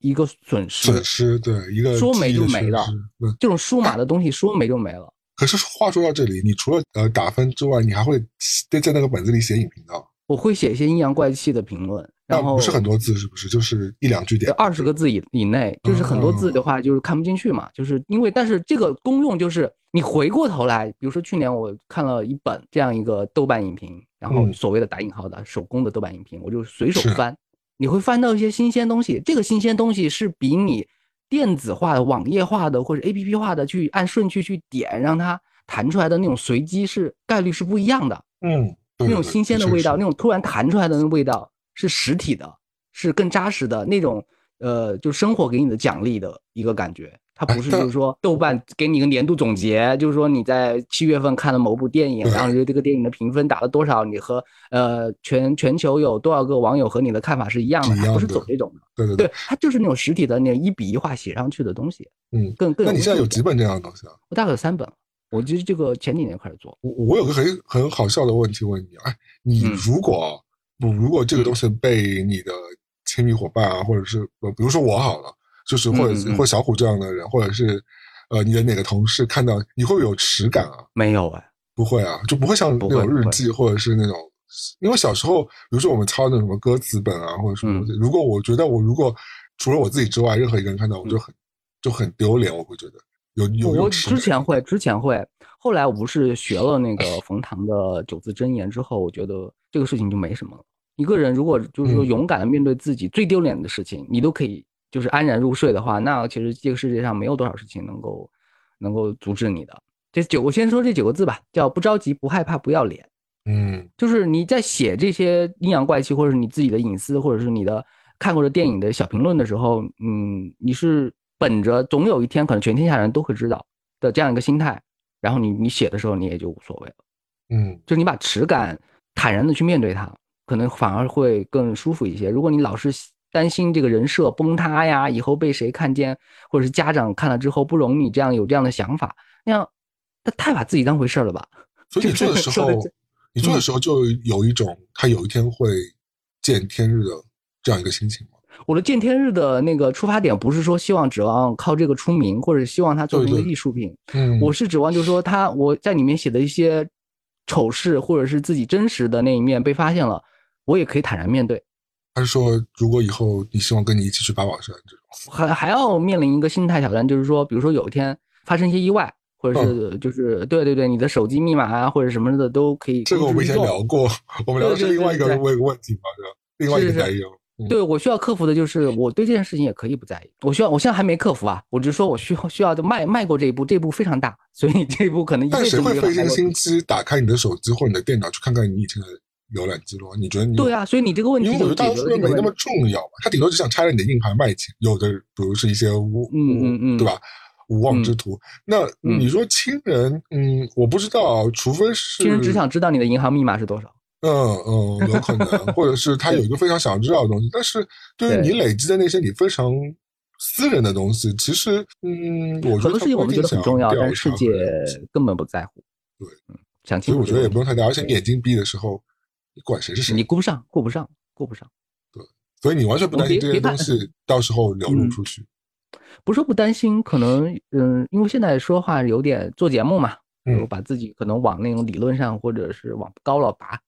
一个损失。损失，对一个说没就没了嗯这种数码的东西说没就没了。可是话说到这里，你除了呃打分之外，你还会在在那个本子里写影评的，我会写一些阴阳怪气的评论，然后不是很多字，是不是？就是一两句点。二十个字以以内，就是很多字的话就是看不进去嘛，就是因为但是这个功用就是你回过头来，比如说去年我看了一本这样一个豆瓣影评，然后嗯。所谓的打引号的手工的豆瓣影评，我就随手翻，你会翻到一些新鲜东西，这个新鲜东西是比你电子化的、网页化的或者 A P P 化的去按顺序去点让它弹出来的那种随机是概率是不一样的。嗯，那种新鲜的味道，那种突然弹出来的那味道是实体的，是更扎实的那种，呃，就生活给你的奖励的一个感觉。它不是就是说豆瓣给你一个年度总结，就是说你在七月份看了某部电影，然后对这个电影的评分打了多少，你和呃全全球有多少个网友和你的看法是一样的，它不是走这种的。对对对对，，它就是那种实体的那一笔一画写上去的东西，嗯。更更那你现在有几本这样的东西啊？我大概有三本，我其实这个前几年开始做，我我有个很很好笑的问题问你，哎，你嗯如果不如果这个东西被你的亲密伙伴啊，或者是呃，比如说我好了，就是或者或者小虎这样的人，或者是呃你的哪个同事看到，你会有耻感啊？没有哎，不会啊，就不会像那种日记或者是那种，因为小时候，比如说我们抄那种什么歌词本啊，或者什么东西，如果我觉得我如果除了我自己之外，任何一个人看到，我就很就很丢脸，我会觉得有有有之前会，之前会，后来我不是学了那个 冯唐的九字真言之后，我觉得这个事情就没什么了。一个人如果就是说嗯。勇敢的面对自己最丢脸的事情，你都可以就是安然入睡的话，那其实这个世界上没有多少事情能够能够阻止你的。这九，我先说这九个字吧，叫不着急、不害怕、不要脸。嗯就是你在写这些阴阳怪气，或者是你自己的隐私，或者是你的看过的电影的小评论的时候，嗯，你是本着总有一天可能全天下人都会知道的这样一个心态，然后你你写的时候你也就无所谓了，嗯就是你把耻感坦然的去面对它，可能反而会更舒服一些。如果你老是担心这个人设崩塌呀，以后被谁看见，或者是家长看了之后不容你这样有这样的想法，那样他太把自己当回事儿了吧？所以你做的时候你做的时候就有一种他有一天会见天日的这样一个心情吗？我的见天日的那个出发点不是说希望指望靠这个出名，或者希望他做成一个艺术品，嗯，我是指望就是说他我在里面写的一些丑事，或者是自己真实的那一面被发现了，我也可以坦然面对，还是说，如果以后你希望跟你一起去八宝山这种，还还要面临一个心态挑战，就是说，比如说有一天发生一些意外，或者嗯是就是对对对，你的手机密码啊或者什么的都可以这个我们以前聊过，我们聊的是另外一个对问问题嘛，对吧？另外一个是是担忧。嗯对我需要克服的就是，我对这件事情也可以不在意。我需要，我现在还没克服啊，我只是说我需要需要就迈迈过这一步，这一步非常大，所以这一步可能一辈但谁会费尽有办法迈过心机打开你的手机或者你的电脑去看看你以前的浏览记录啊？你觉得你对啊，所以你这个问题因为我觉得大多数人没那么。重要嘛，他顶多只想拆了你的硬盘卖钱。有的，比如是一些无，嗯嗯嗯对吧？无妄之徒。那嗯你说亲人，嗯，我不知道，除非是亲人只想知道你的银行密码是多少。嗯嗯，有可能，或者是他有一个非常想知道的东西，但是对于你累积的那些你非常私人的东西，其实，嗯，我觉得很多事情我们觉得很重要，但是世界，根本不在乎。对嗯，想所以我觉得。也不用太大，而且你眼睛闭的时候，你管谁是谁你，顾不上，顾不上，顾不上。对所以你完全不担心这些东西 到时候流露嗯出去。不是说不担心，可能嗯，因为现在说话有点做节目嘛，嗯我把自己可能往那种理论上或者是往高了拔。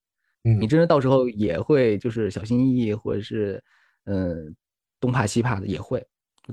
嗯你真的到时候也会就是小心翼翼，或者是嗯东怕西怕的也会，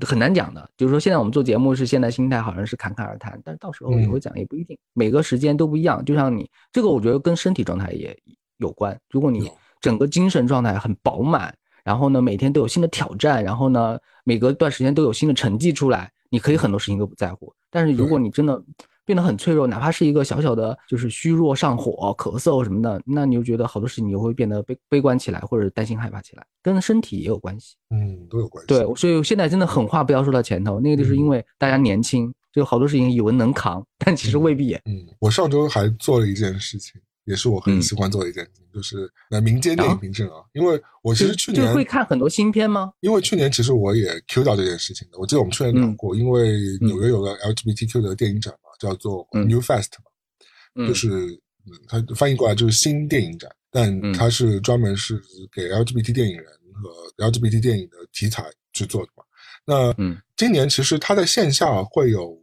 很难讲的。就是说现在我们做节目是现在心态好像是侃侃而谈，但是到时候也嗯会讲，也不一定，每个时间都不一样。就像你这个，我觉得跟身体状态也有关。如果你整个精神状态很饱满，然后呢每天都有新的挑战，然后呢每隔一段时间都有新的成绩出来，你可以很多事情都不在乎。但是如果你真的变得很脆弱，哪怕是一个小小的，就是虚弱、上火、咳嗽什么的，那你就觉得好多事情你就会变得悲悲观起来，或者担心害怕起来，跟身体也有关系。嗯，都有关系。对，所以现在真的狠话不要说到前头，那个就是因为大家年轻，就好多事情以为能扛，但其实未必。嗯，我上周还做了一件事情。也是我很喜欢做的一件事情，就是呃民间电影评审啊。因为我其实去年会看很多新片吗？因为去年其实我也 Q 到这件事情的。我记得我们去年聊过，因为纽约有个 LGBTQ 的电影展嘛，叫做 New Fest 嘛，就是它翻译过来就是新电影展，但它是专门是给 LGBT 电影人和 LGBT 电影的题材去做的嘛。那今年其实它在线下会有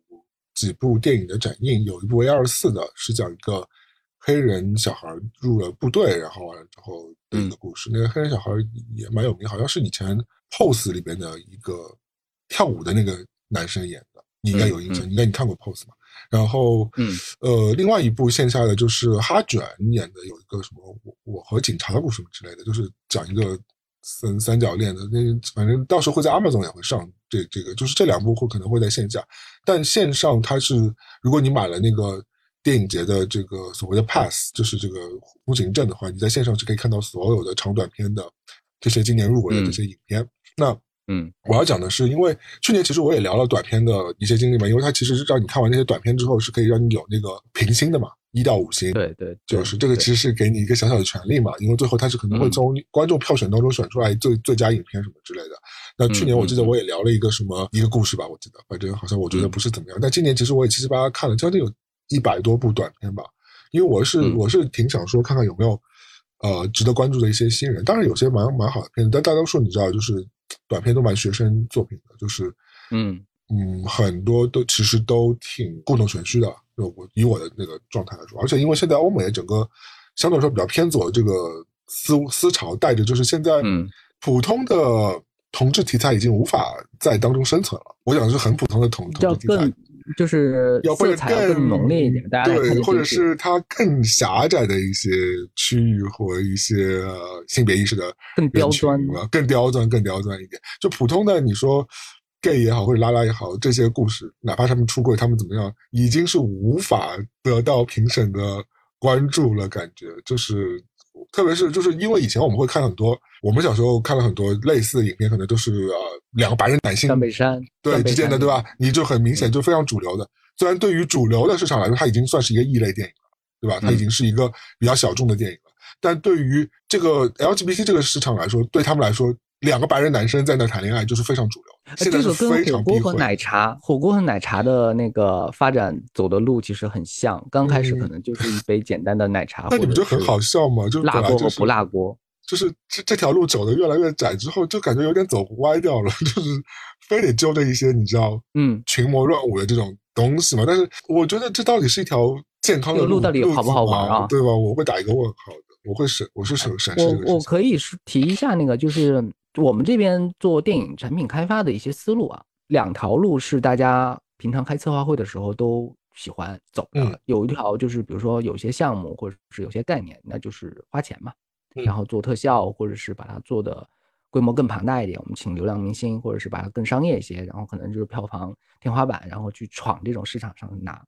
几部电影的展映，有一部 A 二四的，是讲一个。黑人小孩入了部队，然后完了之后的一个故事。那个黑人小孩也蛮有名，好像是以前 Pose 里边的一个跳舞的那个男生演的，你应该有印象，应该你看过 Pose 嘛？然后，嗯，呃，另外一部线下的就是哈卷演的，有一个什么我我和警察的故事之类的，就是讲一个三三角恋的。那反正到时候会在 Amazon 也会上这这个，就是这两部会可能会在线下，但线上它是如果你买了那个。电影节的这个所谓的 pass，就是这个通行证的话，你在线上是可以看到所有的长短片的这些今年入围的这些影片。那嗯，我要讲的是，因为去年其实我也聊了短片的一些经历嘛，因为它其实是让你看完那些短片之后，是可以让你有那个评星的嘛，一到五星。对对，就是这个其实是给你一个小小的权利嘛，因为最后它是可能会从观众票选当中选出来最最佳影片什么之类的。那去年我记得我也聊了一个什么一个故事吧，我记得反正好像我觉得不是怎么样。但今年其实我也七七八八看了将近有。一百多部短片吧，因为我是我是挺想说看看有没有呃值得关注的一些新人，当然有些蛮蛮好的片子，但大多数你知道就是短片都蛮学生作品的，就是嗯。嗯很多都其实都挺故弄玄虚的，就我以我的那个状态来说，而且因为现在欧美整个相对来说比较偏左这个思思潮带着，就是现在普通的同志题材已经无法在当中生存了。我讲的是很普通的同同志题材。就是色彩更浓烈一点，大家对，或者是它更狭窄的一些区域和一些性别意识的更刁钻，更刁钻，更刁钻一点。就普通的你说 gay 也好，或者拉拉也好，这些故事，哪怕他们出柜，他们怎么样，已经是无法得到评审的关注了。感觉就是。特别是就是因为以前我们会看很多，我们小时候看了很多类似的影片，可能都是呃两个白人男性山北山对之间的对吧？你就很明显就非常主流的。虽然对于主流的市场来说，它已经算是一个异类电影了，对吧？它已经是一个比较小众的电影了。但对于这个 LGBT 这个市场来说，对他们来说。两个白人男生在那谈恋爱就是非常主流。这个跟火锅和奶茶、火锅和奶茶的那个发展走的路其实很像。刚开始可能就是一杯简单的奶茶，那你们就很好笑吗？就辣锅和不辣锅，就是这这条路走的越来越窄之后，就感觉有点走歪掉了，就是非得揪着一些你知道，嗯，群魔乱舞的这种东西嘛。但是我觉得这到底是一条健康的路，到底好不好玩啊？对吧？我会打一个问号的。我会审，我是审审视我我可以提一下那个就是。我们这边做电影产品开发的一些思路啊，两条路是大家平常开策划会的时候都喜欢走的。有一条就是，比如说有些项目或者是有些概念，那就是花钱嘛，然后做特效，或者是把它做的规模更庞大一点，我们请流量明星，或者是把它更商业一些，然后可能就是票房天花板，然后去闯这种市场上拿。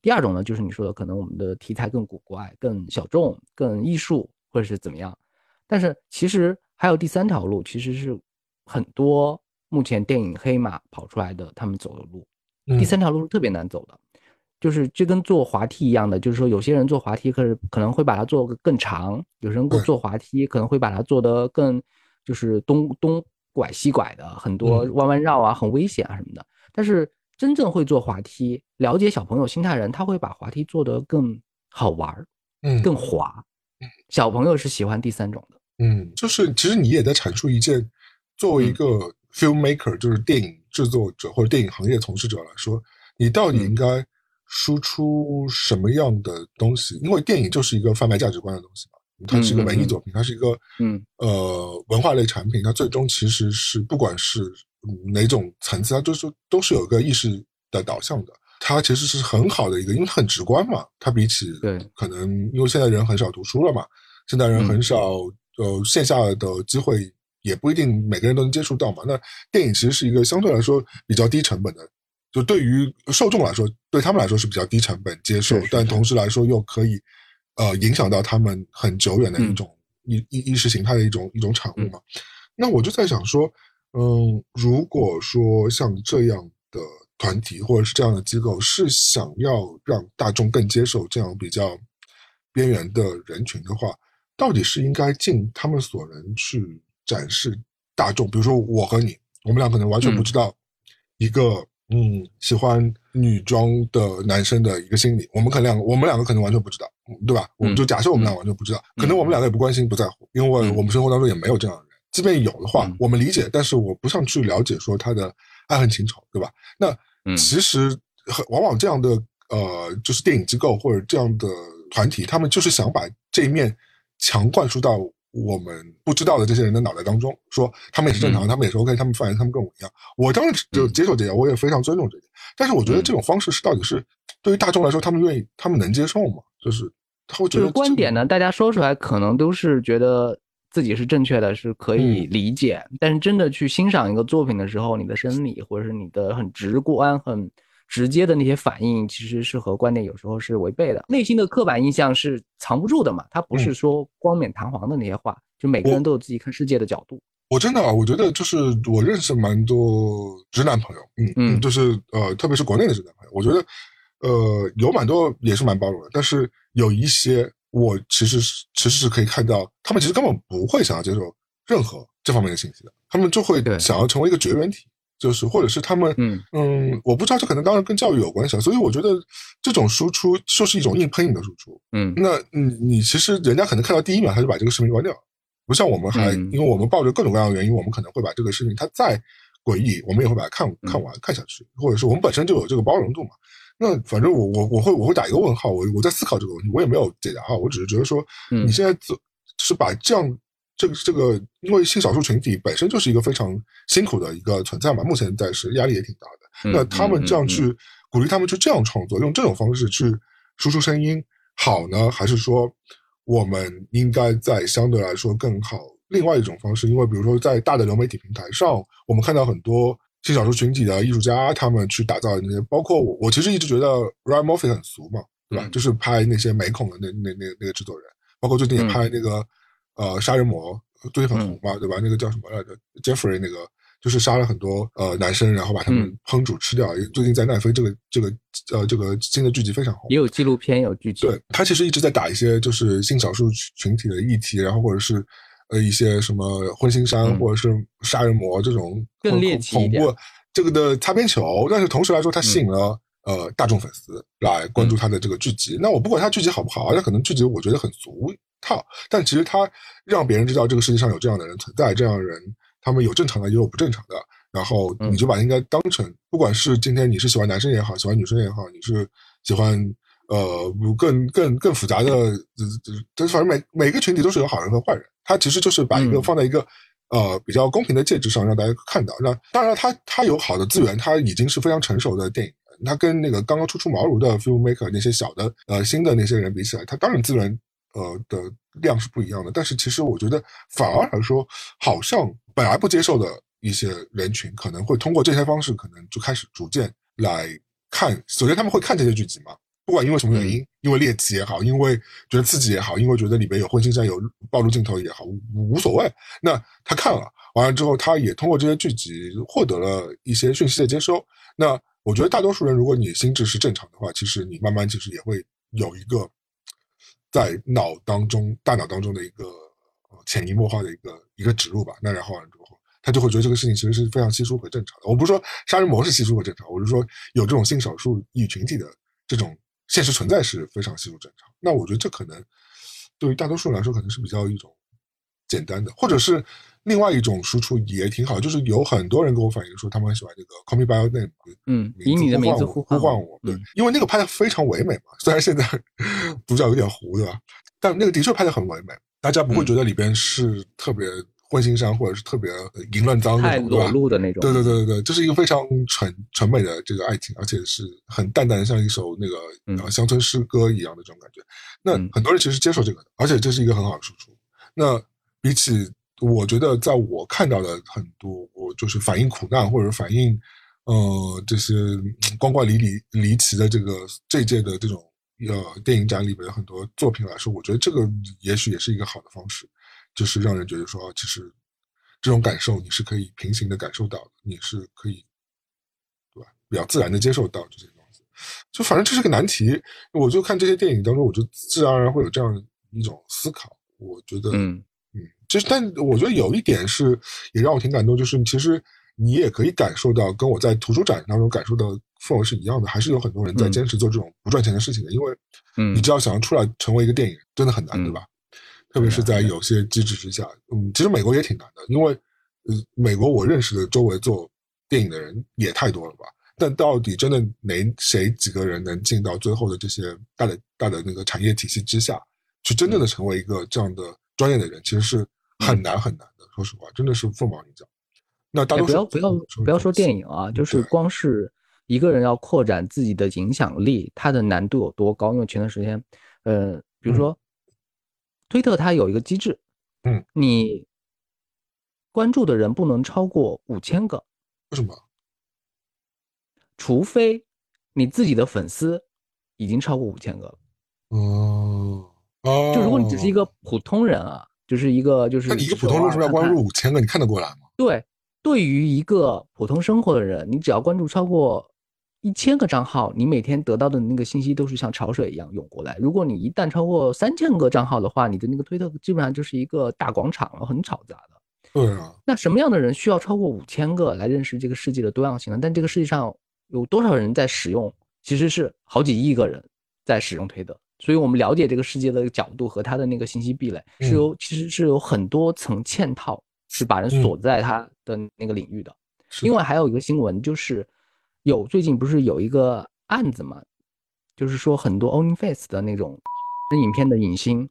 第二种呢，就是你说的，可能我们的题材更古怪、更小众、更艺术，或者是怎么样。但是其实。还有第三条路，其实是很多目前电影黑马跑出来的他们走的路。第三条路是特别难走的，就是就跟坐滑梯一样的，就是说有些人坐滑梯可是可能会把它做个更长，有人坐滑梯可能会把它做得更就是东东拐西拐的，很多弯弯绕啊，很危险啊什么的。但是真正会坐滑梯、了解小朋友心态人，他会把滑梯做得更好玩儿，嗯，更滑。小朋友是喜欢第三种的。嗯，就是其实你也在阐述一件，作为一个 filmmaker，就是电影制作者或者电影行业从事者来说，你到底应该输出什么样的东西？因为电影就是一个贩卖价值观的东西嘛，它是一个文艺作品，它是一个嗯呃文化类产品，它最终其实是不管是哪种层次，它都是都是有一个意识的导向的。它其实是很好的一个，因为它很直观嘛。它比起对可能因为现在人很少读书了嘛，现在人很少。呃，线下的机会也不一定每个人都能接触到嘛。那电影其实是一个相对来说比较低成本的就对于受众来说，对他们来说是比较低成本接受，但同时来说又可以呃影响到他们很久远的一种意意意识形态的一种一种产物嘛。那我就在想说，嗯，如果说像这样的团体或者是这样的机构是想要让大众更接受这样比较边缘的人群的话，到底是应该尽他们所能去展示大众，比如说我和你，我们俩可能完全不知道一个嗯喜欢女装的男生的一个心理，我们可能两个我们两个可能完全不知道，对吧？我们就假设我们俩完全不知道，可能我们两个也不关心不在乎，因为我们生活当中也没有这样的人。即便有的话，我们理解，但是我不想去了解说他的爱恨情仇，对吧？那其实很往往这样的呃，就是电影机构或者这样的团体，他们就是想把这一面。强灌输到我们不知道的这些人的脑袋当中，说他们也是正常，他们也是 OK，他们犯人他们跟我一样，我当然就接受这点，我也非常尊重这点。但是我觉得这种方式是到底是对于大众来说，他们愿意，他们能接受吗？就是他会觉得观点呢，大家说出来可能都是觉得自己是正确的，是可以理解。但是真的去欣赏一个作品的时候，你的生理或者是你的很直观、很。直接的那些反应其实是和观点有时候是违背的，内心的刻板印象是藏不住的嘛，他不是说光冕堂皇的那些话，就每个人都有自己看世界的角度。我真的啊，我觉得就是我认识蛮多直男朋友，嗯嗯，就是呃，特别是国内的直男朋友，我觉得呃有蛮多也是蛮包容的，但是有一些我其实是其实是可以看到，他们其实根本不会想要接受任何这方面的信息的，他们就会想要成为一个绝缘体。就是，或者是他们，嗯嗯，我不知道，这可能当然跟教育有关系，所以我觉得这种输出就是一种硬喷硬的输出，嗯，那你你其实人家可能看到第一秒他就把这个视频关掉，不像我们还，因为我们抱着各种各样的原因，我们可能会把这个视频它再诡异，我们也会把它看看完看下去，或者是我们本身就有这个包容度嘛。那反正我我我会我会打一个问号，我我在思考这个问题，我也没有解答啊，我只是觉得说，你现在走是把这样。这个这个，因为性少数群体本身就是一个非常辛苦的一个存在嘛，目前在是压力也挺大的。那他们这样去鼓励他们去这样创作，用这种方式去输出声音，好呢？还是说我们应该在相对来说更好另外一种方式？因为比如说在大的流媒体平台上，我们看到很多性少数群体的艺术家，他们去打造那些，包括我，我其实一直觉得 Ryan Murphy 很俗嘛，对吧？就是拍那些美恐的那那那那个制作人，包括最近也拍那个。呃，杀人魔最近很红嘛，对吧？那个叫什么来着？Jeffrey 那个就是杀了很多呃男生，然后把他们烹煮吃掉。最近在奈飞这个这个呃这个新的剧集非常红，也有纪录片有剧集。对他其实一直在打一些就是性少数群体的议题，然后或者是呃一些什么婚心山或者是杀人魔这种更猎奇恐怖这个的擦边球。但是同时来说，它吸引了呃大众粉丝来关注他的这个剧集。那我不管他剧集好不好，而且可能剧集我觉得很俗。套，但其实他让别人知道这个世界上有这样的人存在，这样的人他们有正常的，也有不正常的。然后你就把应该当成，不管是今天你是喜欢男生也好，喜欢女生也好，你是喜欢呃更更更复杂的，这反正每每个群体都是有好人和坏人。他其实就是把一个放在一个呃比较公平的介质上，让大家看到。那当然，他他有好的资源，他已经是非常成熟的电影。他跟那个刚刚初出茅庐的 filmmaker 那些小的呃新的那些人比起来，他当然资源。呃的量是不一样的，但是其实我觉得反而来说，好像本来不接受的一些人群，可能会通过这些方式，可能就开始逐渐来看。首先他们会看这些剧集嘛，不管因为什么原因，因为猎奇也好，因为觉得刺激也好，因为觉得里面有婚纱有暴露镜头也好，无所谓。那他看了完了之后，他也通过这些剧集获得了一些讯息的接收。那我觉得大多数人，如果你心智是正常的话，其实你慢慢其实也会有一个。在脑当中、大脑当中的一个潜移默化的一个一个植入吧。那然后完之后，他就会觉得这个事情其实是非常稀疏和正常的。我不是说杀人魔是稀疏和正常，我是说有这种性少数异群体的这种现实存在是非常稀疏正常。那我觉得这可能对于大多数人来说，可能是比较一种简单的，或者是。另外一种输出也挺好，就是有很多人跟我反映说，他们很喜欢这个《Call Me By Your Name》，嗯，以你的名字呼唤我，对，因为那个拍的非常唯美嘛。虽然现在主角有点糊，对吧？但那个的确拍的很唯美，大家不会觉得里边是特别荤腥膻或者是特别淫乱脏那种，对吧？露的那种。对对对对对，这是一个非常纯纯美的这个爱情，而且是很淡淡的，像一首那个乡村诗歌一样的这种感觉。那很多人其实接受这个的，而且这是一个很好的输出。那比起。我觉得，在我看到的很多，我就是反映苦难或者反映，呃这些光怪离离离奇的这个这届的这种呃电影展里边的很多作品来说，我觉得这个也许也是一个好的方式，就是让人觉得说，其实这种感受你是可以平行的感受到的，你是可以对吧？比较自然的接受到这些东西。就反正这是个难题，我就看这些电影当中，我就自然而然会有这样一种思考。我觉得，就是，但我觉得有一点是也让我挺感动，就是其实你也可以感受到，跟我在图书展当中感受到氛围是一样的，还是有很多人在坚持做这种不赚钱的事情的，因为，嗯你只要想要出来成为一个电影，真的很难，嗯对吧？特别是在有些机制之下，嗯，其实美国也挺难的，因为，呃，美国我认识的周围做电影的人也太多了吧。但到底真的哪谁几个人能进到最后的这些大的大的那个产业体系之下，去真正的成为一个这样的专业的人，其实是很难很难的。说实话，真的是凤毛麟角。那大哎多数不要不要不要说电影啊，就是光是一个人要扩展自己的影响力，它的难度有多高？因为前段时间，呃，比如说、推特它有一个机制，嗯，你关注的人不能超过五千个，为什么？除非你自己的粉丝已经超过五千个了。哦哦，就如果你只是一个普通人啊，就是一个就是那你一个普通人为什么要关注五千个？你看得过来吗？对，对于一个普通生活的人，你只要关注超过一千个账号，你每天得到的那个信息都是像潮水一样涌过来。如果你一旦超过三千个账号的话，你的那个推特基本上就是一个大广场了，很吵杂的。对啊，那什么样的人需要超过五千个来认识这个世界的多样性呢？但这个世界上有多少人在使用？其实是好几亿个人在使用推特，所以我们了解这个世界的角度和它的那个信息壁垒是有，其实是有很多层嵌套，是把人锁在它的那个领域的。另外还有一个新闻，就是有最近不是有一个案子嘛，就是说很多 OnlyFace 的那种影片的影星，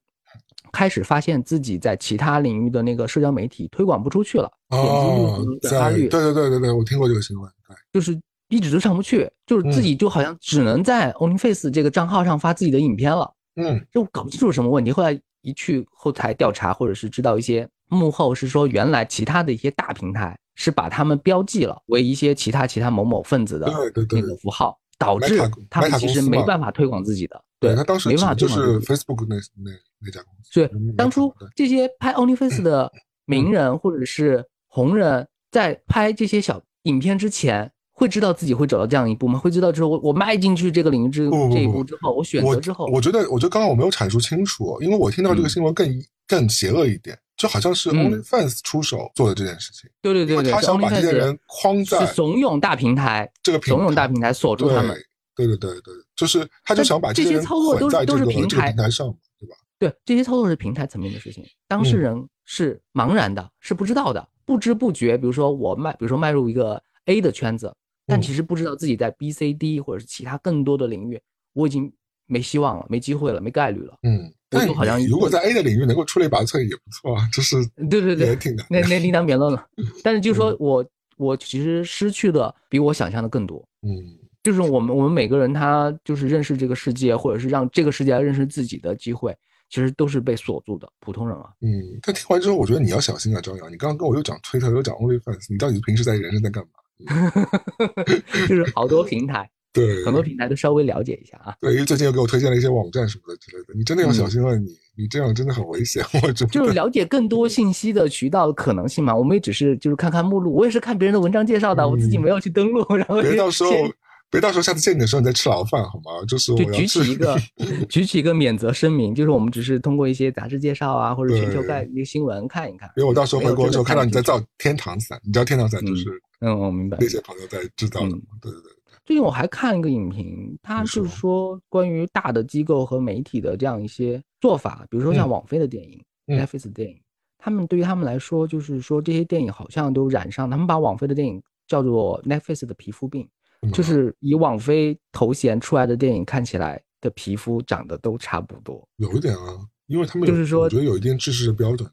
开始发现自己在其他领域的那个社交媒体推广不出去了，点击率哦在对发率对对对对，我听过这个新闻。对，就是一直都上不去，就是自己就好像只能在 OnlyFace 这个账号上发自己的影片了。嗯就搞不清楚什么问题。后来一去后台调查，或者是知道一些幕后是说，原来其他的一些大平台是把他们标记了为一些其他其他某某分子的对对对那个符号，导致他们其实没办法推广自己的。对他当时没办法就是推广自己。Facebook 那那那家公司。所以嗯当初这些拍 OnlyFace 的名人或者是红人，在拍这些小影片之前，会知道自己会走到这样一步吗？会知道之后，我我迈进去这个领域之这一步之后，我选择之后，我觉得，我觉得刚刚我没有阐述清楚，因为我听到这个嗯。新闻更、更邪恶一点，就好像是嗯。OnlyFans 出手做的这件事情，对对对对，因为他想把这些人框在是怂恿大平台，这个平怂恿大平台锁住他们。对对对对对，就是他就想把这些些操作都是都是平台。平台上，对吧？对，这些操作是平台层面的事情，当事嗯。人是茫然的，是不知道的，不知不觉，比如说我迈，比如说迈入一个 A 的圈子，但嗯其实不知道自己在 B、C、D 或者是其他更多的领域，我已经没希望了，没机会了，没概率了。嗯，我但就好像如果在 A 的领域能够出类拔萃也不错啊，就是 对对对也挺难的。那那另当别论了。但是就是说嗯我我其实失去的比我想象的更多。嗯就是我们我们每个人他就是认识这个世界，或者是让这个世界来认识自己的机会，其实都是被锁住的。普通人啊，嗯，但听完之后，我觉得你要小心啊，张扬，你刚刚跟我又讲推特，又讲 OnlyFans，你到底平时在人生在干嘛？就是好多平台，对，很多平台都稍微了解一下啊。对，因为最近又给我推荐了一些网站什么的之类的，你真的要嗯小心了，你你这样真的很危险，我觉得。就是了解更多信息的渠道可能性嘛。我们也只是就是看看目录，我也是看别人的文章介绍的，我自己嗯没有去登录，然后别到时候，别到时候下次见你的时候你再吃牢饭好吗？就是我就举起一个 举起一个免责声明，就是我们只是通过一些杂志介绍啊，或者全球对概一个新闻看一看。因为我到时候回国的时候看到你在造，造天堂伞，你知道天堂伞就是嗯，我明白。那些朋友在制造的嗯？对对对，最近我还看一个影评，他是说关于大的机构和媒体的这样一些做法，比如说像嗯网飞的电影、嗯 Netflix 的电影，他们对于他们来说，就是说这些电影好像都染上，他们把网飞的电影叫做 Netflix 的皮肤病，嗯就是以网飞头衔出来的电影看起来的皮肤长得都差不多，有一点啊，因为他们有就是说我觉得有一定制式的标准。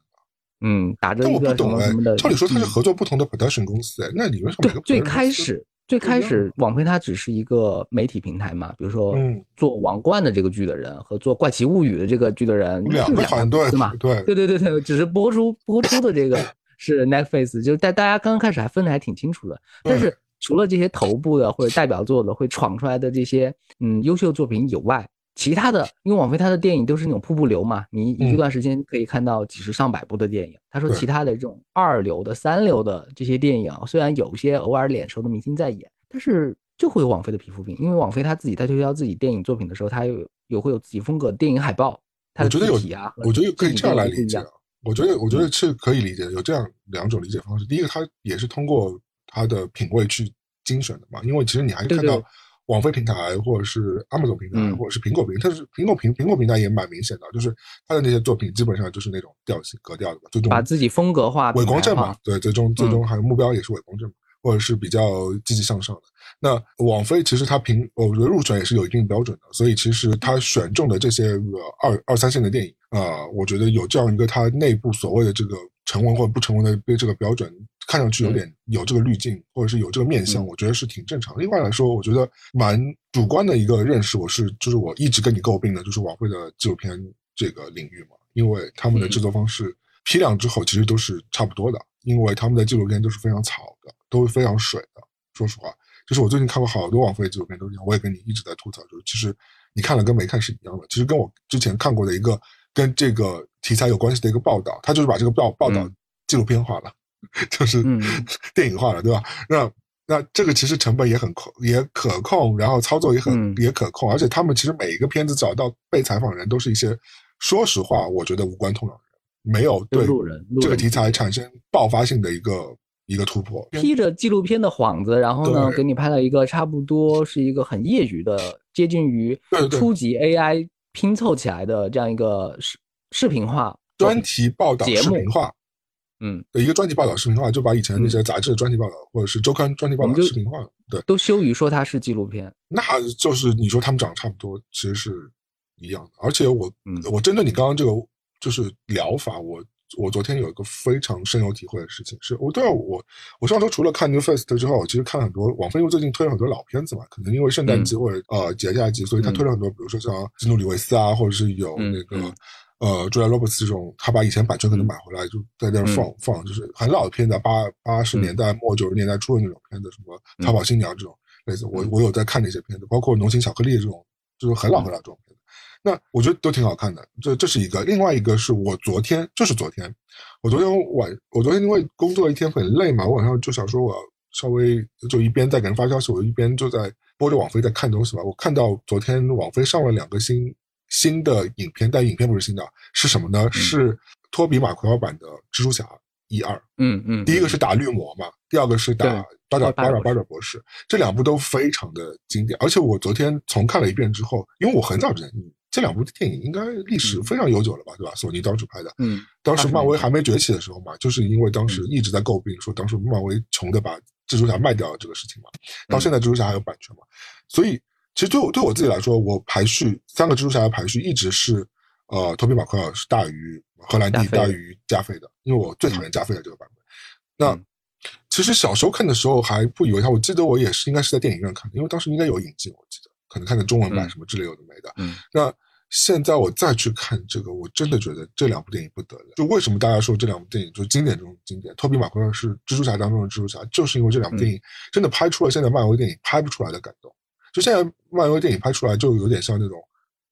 嗯，打着一个什么什么的。，照理说它是嗯合作不同的 production 公司哎，那理论上每个，对最开始最开始，网飞它只是一个媒体平台嘛，比如说嗯做《王冠》的这个剧的人和做《怪奇物语》的这个剧的人两个团队公司嘛，对对对对对，只是播出播出的这个是 Netflix，就是大大家刚刚开始还分的还挺清楚的，但是除了这些头部的或者代表作的会闯出来的这些嗯优秀作品以外，其他的，因为网飞它的电影都是那种瀑布流嘛，你一段时间可以看到几十上百部的电影。他说其他的这种二流的、三流的这些电影，虽然有些偶尔脸熟的明星在演，但是就会有网飞的皮肤病，因为网飞他自己在推销自己电影作品的时候，他有有会有自己风格电影海报。我觉得有，我觉得可以这样来理解。我觉得，我觉得是可以理解，有这样两种理解方式。第一个，他也是通过他的品味去精选的嘛，因为其实你还是看到。网飞平台，或者是 Amazon 平台，或者是苹果平台，它是苹果平苹果平台也蛮明显的，就是它的那些作品基本上就是那种调性格调的嘛，最终把自己风格化、伪光正嘛，对，最终最终还有目标也是伪光正，或者是比较积极向上的。那网飞其实它评，我觉得入选也是有一定标准的，所以其实它选中的这些二二三线的电影啊，我觉得有这样一个它内部所谓的这个成文或者不成文的被这个标准。看上去有点有这个滤镜，或者是有这个面相，我觉得是挺正常。另外来说，我觉得蛮主观的一个认识，我是就是我一直跟你诟病的，就是晚会的纪录片这个领域嘛，因为他们的制作方式批量之后其实都是差不多的，因为他们的纪录片都是非常草的，都是非常水的。说实话，就是我最近看过好多网飞的纪录片都是这样，我也跟你一直在吐槽，就是其实你看了跟没看是一样的。其实跟我之前看过的一个跟这个题材有关系的一个报道，他就是把这个报报道纪录片化了。就是 电影化了，对吧？那那这个其实成本也很控，也可控，然后操作也很也可控，而且他们其实每一个片子找到被采访人都是一些，说实话，我觉得无关痛痒的人，没有对这个题材产生爆发性的一个一个突破，披着纪录片的幌子，然后呢，给你拍了一个差不多是一个很业余的，接近于初级 AI 拼凑起来的这样一个视视频化专题报道视频化。嗯，一个专题报道视频化，就把以前那些杂志的专题报道或者是周刊专题报道视频化，对，都羞于说它是纪录片。那就是你说他们长得差不多，其实是一样的。而且我，我针对你刚刚这个就是疗法，我我昨天有一个非常深有体会的事情，是我对啊，我我上周除了看 New Fest 之后，我其实看了很多网飞，因为最近推了很多老片子嘛，可能因为圣诞季或者呃节假季，所以他推了很多，比如说像基努里维斯啊，或者是有那个。呃，朱莉·罗伯茨这种，他把以前版权可能买回来，就在那儿放放，就是很老的片子，八八十年代末九十年代初的那种片子，什么《淘宝新娘》这种类似，我我有在看那些片子，包括《浓情巧克力》这种，就是很老很老这种片子。那我觉得都挺好看的。这这是一个，另外一个是我昨天，就是昨天，我昨天晚，我昨天因为工作一天很累嘛，我晚上就想说我要稍微就一边在给人发消息，我一边就在播着网飞在看东西嘛。我看到昨天网飞上了两个新。新的影片，但影片不是新的，是什么呢？是托比马奎尔版的蜘蛛侠一二。嗯嗯，第一个是打绿魔嘛，第二个是打巴爪巴爪巴爪博士，这两部都非常的经典。而且我昨天重看了一遍之后，因为我很早之前，这两部电影应该历史非常悠久了吧，对吧？索尼当时拍的，嗯，当时漫威还没崛起的时候嘛，就是因为当时一直在诟病说，当时漫威穷的把蜘蛛侠卖掉了这个事情嘛，到现在蜘蛛侠还有版权嘛，所以。其实对我对我自己来说，我排序三个蜘蛛侠的排序一直是，呃，托比马奎尔是大于荷兰弟大于加菲的，因为我最讨厌加菲的这个版本。那其实小时候看的时候还不以为他，我记得我也是应该是在电影院看的，因为当时应该有引进，我记得可能看的中文版什么之类有的没的。嗯。那现在我再去看这个，我真的觉得这两部电影不得了。就为什么大家说这两部电影就是经典中的经典？托比马奎尔是蜘蛛侠当中的蜘蛛侠，就是因为这两部电影真的拍出了现在漫威电影拍不出来的感动。就现在漫威电影拍出来，就有点像那种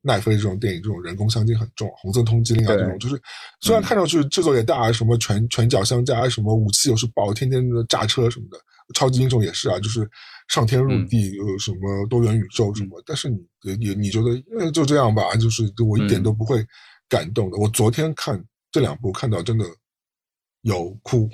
奈飞这种电影，这种人工香精很重，红色通缉令啊这种，就是虽然看上去制作也大，什么拳拳脚相加，什么武器又是爆，天天的炸车什么的，超级英雄也是啊，就是上天入地，有什么多元宇宙什么，但是你你你觉得就这样吧，就是我一点都不会感动的。我昨天看这两部，看到真的有哭，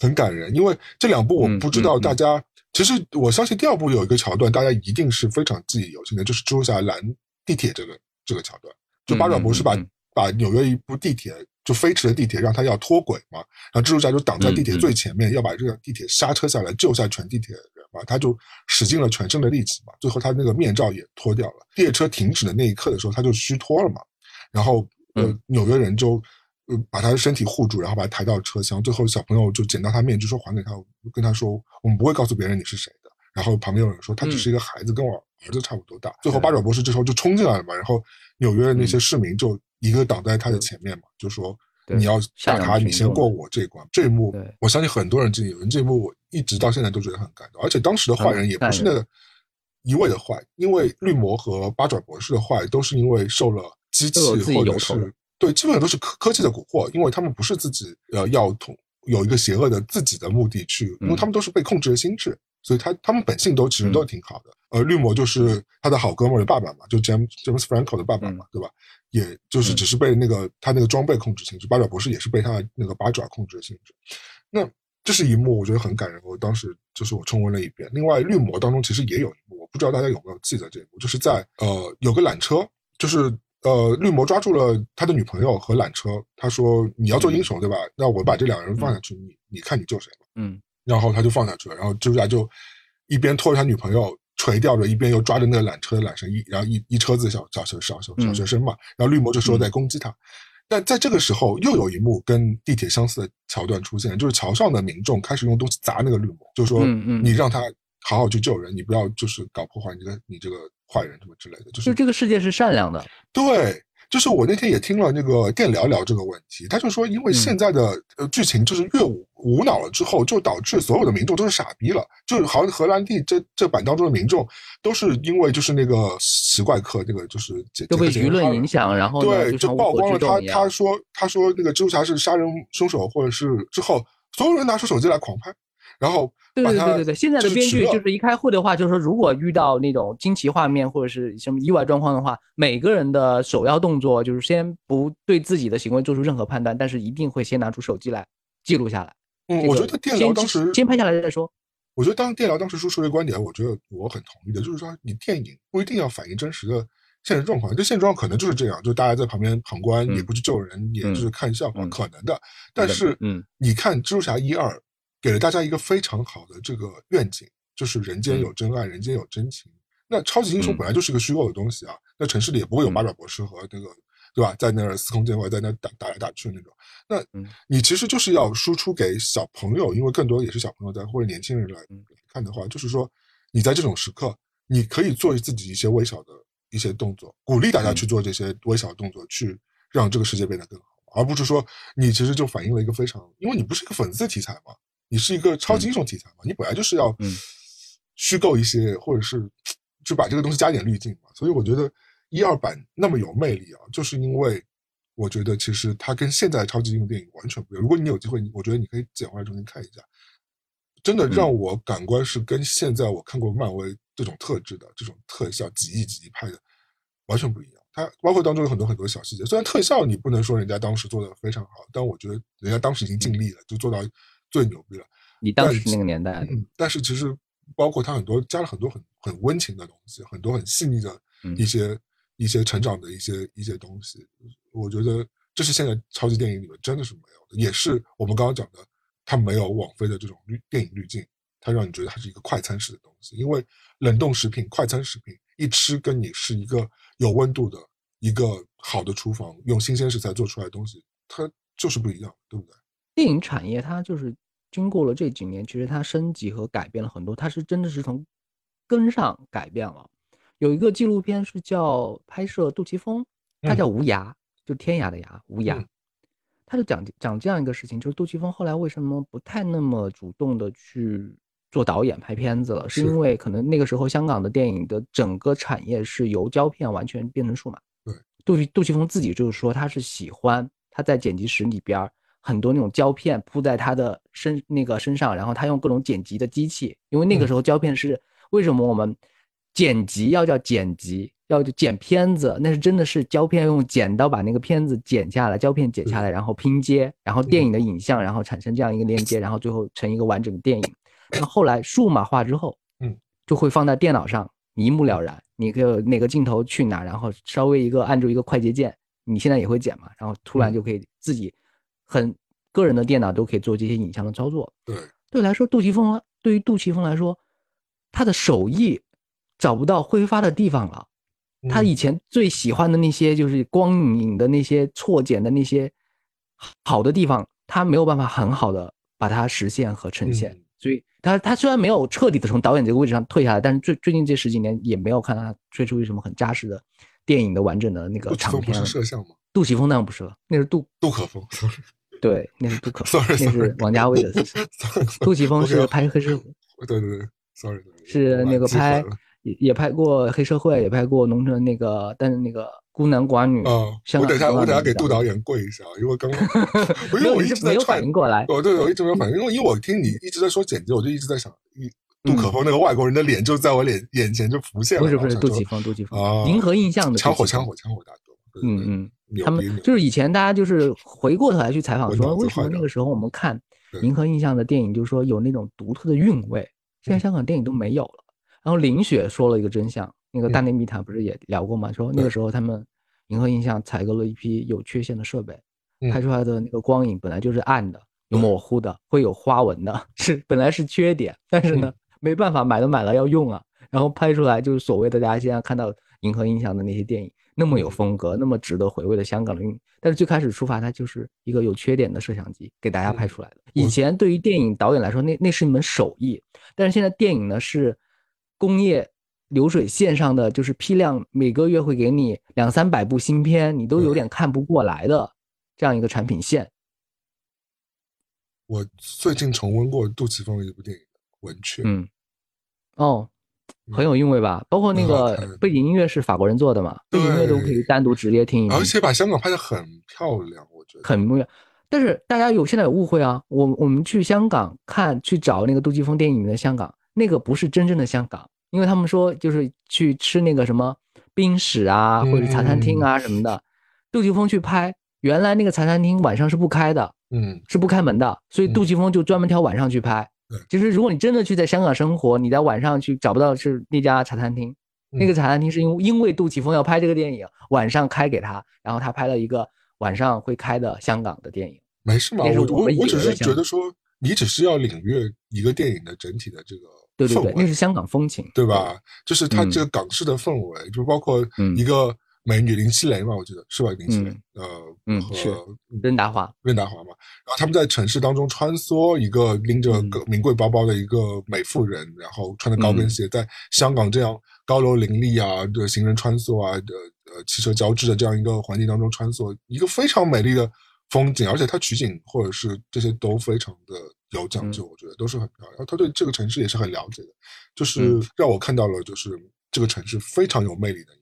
很感人，因为这两部我不知道大家。其实我相信第二部有一个桥段，大家一定是非常记忆犹新的，就是蜘蛛侠拦地铁这个这个桥段。就八爪博士把把纽约一部地铁就飞驰的地铁让他要脱轨嘛，然后蜘蛛侠就挡在地铁最前面，要把这个地铁刹车下来救下全地铁的人嘛，他就使尽了全身的力气嘛，最后他那个面罩也脱掉了。列车停止的那一刻的时候，他就虚脱了嘛，然后呃纽约人就。呃，把他的身体护住，然后把他抬到车厢。最后，小朋友就捡到他面具，说还给他，跟他说：“我们不会告诉别人你是谁的。”然后旁边有人说：“他只是一个孩子，跟我儿子差不多大。”最后，八爪博士这时候就冲进来了嘛。然后纽约的那些市民就一个挡在他的前面嘛，就说：“你要打他，你先过我我这一关。这一幕，我相信很多人记得，这一幕我一直到现在都觉得很感动。而且当时的坏人也不是那个一味的坏，因为绿魔和八爪博士的坏都是因为受了机器或者是对，基本上都是科科技的蛊惑，因为他们不是自己呃要统有一个邪恶的自己的目的去，因为他们都是被控制的心智。所以他他们本性都其实都挺好的，而绿魔就是他的好哥们儿的爸爸嘛，就 James James Franco 的爸爸嘛，对吧？也就是只是被那个他那个装备控制心智，八爪博士也是被他那个八爪控制性质。那这是一幕，我觉得很感人。我当时就是我重温了一遍。另外，绿魔当中其实也有一幕，我不知道大家有没有记得这一幕，就是在呃有个缆车，就是呃绿魔抓住了他的女朋友和缆车，他说你要做英雄对吧？那我把这两个人放下去，你你看你救谁嗯。然后他就放下去了，然后蜘蛛侠就一边拖着他女朋友垂钓着，一边又抓着那个缆车的缆绳，一然后一一车子小小学小小小学生嘛，然后绿魔这时候在攻击他，但在这个时候又有一幕跟地铁相似的桥段出现，就是桥上的民众开始用东西砸那个绿魔，就说你让他好好去救人，你不要就是搞破坏，你这个你这个坏人什么之类的，就是就这个世界是善良的，对。就是我那天也听了那个电聊聊这个问题，他就说，因为现在的呃剧情就是越无无脑了之后，就导致所有的民众都是傻逼了。就是好像荷兰弟这这版当中的民众，都是因为就是那个奇怪客那个就是就被舆论影响，然后对就曝光了他他说他说那个蜘蛛侠是杀人凶手，或者是之后所有人拿出手机来狂拍。然后，对对对对对，现在的编剧就是一开会的话，就是说，如果遇到那种惊奇画面或者是什么意外状况的话，每个人的首要动作就是先不对自己的行为做出任何判断，但是一定会先拿出手机来记录下来。嗯，我觉得电聊当时先拍下来再说。我觉得当电聊当时说出的观点，我觉得我很同意的，就是说你电影不一定要反映真实的现实状况，这现实状况可能就是这样，就大家在旁边旁观，也不去救人，也就是看笑话，可能的。但是，嗯，你看蜘蛛侠一二。给了大家一个非常好的这个愿景，就是人间有真爱，人间有真情。那超级英雄本来就是一个虚构的东西啊，那城市里也不会有马爪博士和那个，对吧？在那儿司空见惯，在那打打来打去那种。那你其实就是要输出给小朋友，因为更多也是小朋友在或者年轻人来看的话，就是说你在这种时刻，你可以做自己一些微小的一些动作，鼓励大家去做这些微小的动作，去让这个世界变得更好，而不是说你其实就反映了一个非常，因为你不是一个粉丝题材嘛。你是一个超级英雄题材嘛？你本来就是要虚构一些，或者是就把这个东西加点滤镜嘛。所以我觉得一二版那么有魅力啊，就是因为我觉得其实它跟现在超级英雄电影完全不一样。如果你有机会，我觉得你可以捡回来重新看一下，真的让我感官是跟现在我看过漫威这种特质的这种特效几亿几亿拍的完全不一样。它包括当中有很多很多小细节，虽然特效你不能说人家当时做的非常好，但我觉得人家当时已经尽力了，就做到。最牛逼了，你当时那个年代，嗯，但是其实包括他很多加了很多很很温情的东西，很多很细腻的一些一些成长的一些一些东西，我觉得这是现在超级电影里面真的是没有的，也是我们刚刚讲的，它没有网飞的这种滤电影滤镜，它让你觉得它是一个快餐式的东西，因为冷冻食品、快餐食品一吃跟你是一个有温度的一个好的厨房用新鲜食材做出来的东西，它就是不一样，对不对？电影产业它就是经过了这几年，其实它升级和改变了很多，它是真的是从根上改变了。有一个纪录片是叫拍摄杜琪峰，他叫无涯，就天涯的涯，无涯。他就讲讲这样一个事情，就是杜琪峰后来为什么不太那么主动的去做导演拍片子了，是因为可能那个时候香港的电影的整个产业是由胶片完全变成数码。对，杜杜琪峰自己就是说他是喜欢他在剪辑室里边。很多那种胶片铺在他的身那个身上，然后他用各种剪辑的机器，因为那个时候胶片是为什么我们剪辑要叫剪辑，要剪片子，那是真的是胶片用剪刀把那个片子剪下来，胶片剪下来，然后拼接，然后电影的影像，然后产生这样一个连接，然后最后成一个完整的电影。那后来数码化之后，嗯，就会放在电脑上，一目了然，你可以哪个镜头去哪，然后稍微一个按住一个快捷键，你现在也会剪嘛，然后突然就可以自己。很个人的电脑都可以做这些影像的操作。对，对来说，杜琪峰对于杜琪峰来说，他的手艺找不到挥发的地方了。他以前最喜欢的那些就是光影的那些错剪的那些好的地方，他没有办法很好的把它实现和呈现。所以，他他虽然没有彻底的从导演这个位置上退下来，但是最最近这十几年也没有看他吹出什么很扎实的电影的完整的那个长片。是摄像吗？杜琪峰当然不是了，那是杜杜可风。对，那是杜可风，那是王家卫的。杜琪峰是拍黑社会，对对对，sorry，是那个拍也也拍过黑社会，也拍过农村那个，但是那个孤男寡女。哦，我等下我等下给杜导演跪一下，因为刚刚 因为我一直没有反应过来，哦对，我一直没有反应，因为因为我听你一直在说剪辑，我就一直在想，杜可风那个外国人的脸就在我脸眼前就浮现了。不是不是，杜琪峰，杜琪峰，银河印象的枪火枪火枪火大哥。嗯嗯。他们就是以前大家就是回过头来去采访说，为什么那个时候我们看银河印象的电影，就是说有那种独特的韵味，现在香港电影都没有了。然后林雪说了一个真相，那个大内密谈不是也聊过吗？说那个时候他们银河印象采购了一批有缺陷的设备，拍出来的那个光影本来就是暗的、有模糊的、会有花纹的，是本来是缺点，但是呢没办法买都买了要用啊，然后拍出来就是所谓的大家现在看到银河印象的那些电影。那么有风格，那么值得回味的香港的运，但是最开始出发，它就是一个有缺点的摄像机给大家拍出来的。以前对于电影导演来说，那那是一门手艺，但是现在电影呢是工业流水线上的，就是批量每个月会给你两三百部新片，你都有点看不过来的这样一个产品线。我最近重温过杜琪峰的一部电影《文雀》。嗯，哦。很有韵味吧？包括那个背景音乐是法国人做的嘛？背景音乐都可以单独直接听而且把香港拍的很漂亮，我觉得很漂亮。但是大家有现在有误会啊！我我们去香港看去找那个杜琪峰电影里面的香港，那个不是真正的香港，因为他们说就是去吃那个什么冰室啊，或者茶餐厅啊什么的。杜琪峰去拍，原来那个茶餐厅晚上是不开的，嗯，是不开门的，所以杜琪峰就专门挑晚上去拍。其实，如果你真的去在香港生活，你在晚上去找不到是那家茶餐厅，那个茶餐厅是因为因为杜琪峰要拍这个电影，晚上开给他，然后他拍了一个晚上会开的香港的电影。没事嘛，我我我只是觉得说，你只是要领略一个电影的整体的这个对对对，那是香港风情，对吧？就是它这个港式的氛围，就包括一个。美女林熙蕾嘛，我记得是吧？林熙蕾，呃，嗯，是任达华，任达华嘛。然后他们在城市当中穿梭，一个拎着个名贵包包的一个美妇人，然后穿着高跟鞋，在香港这样高楼林立啊的行人穿梭啊的呃汽车交织的这样一个环境当中穿梭，一个非常美丽的风景，而且它取景或者是这些都非常的有讲究，我觉得都是很漂亮。他对这个城市也是很了解的，就是让我看到了，就是这个城市非常有魅力的。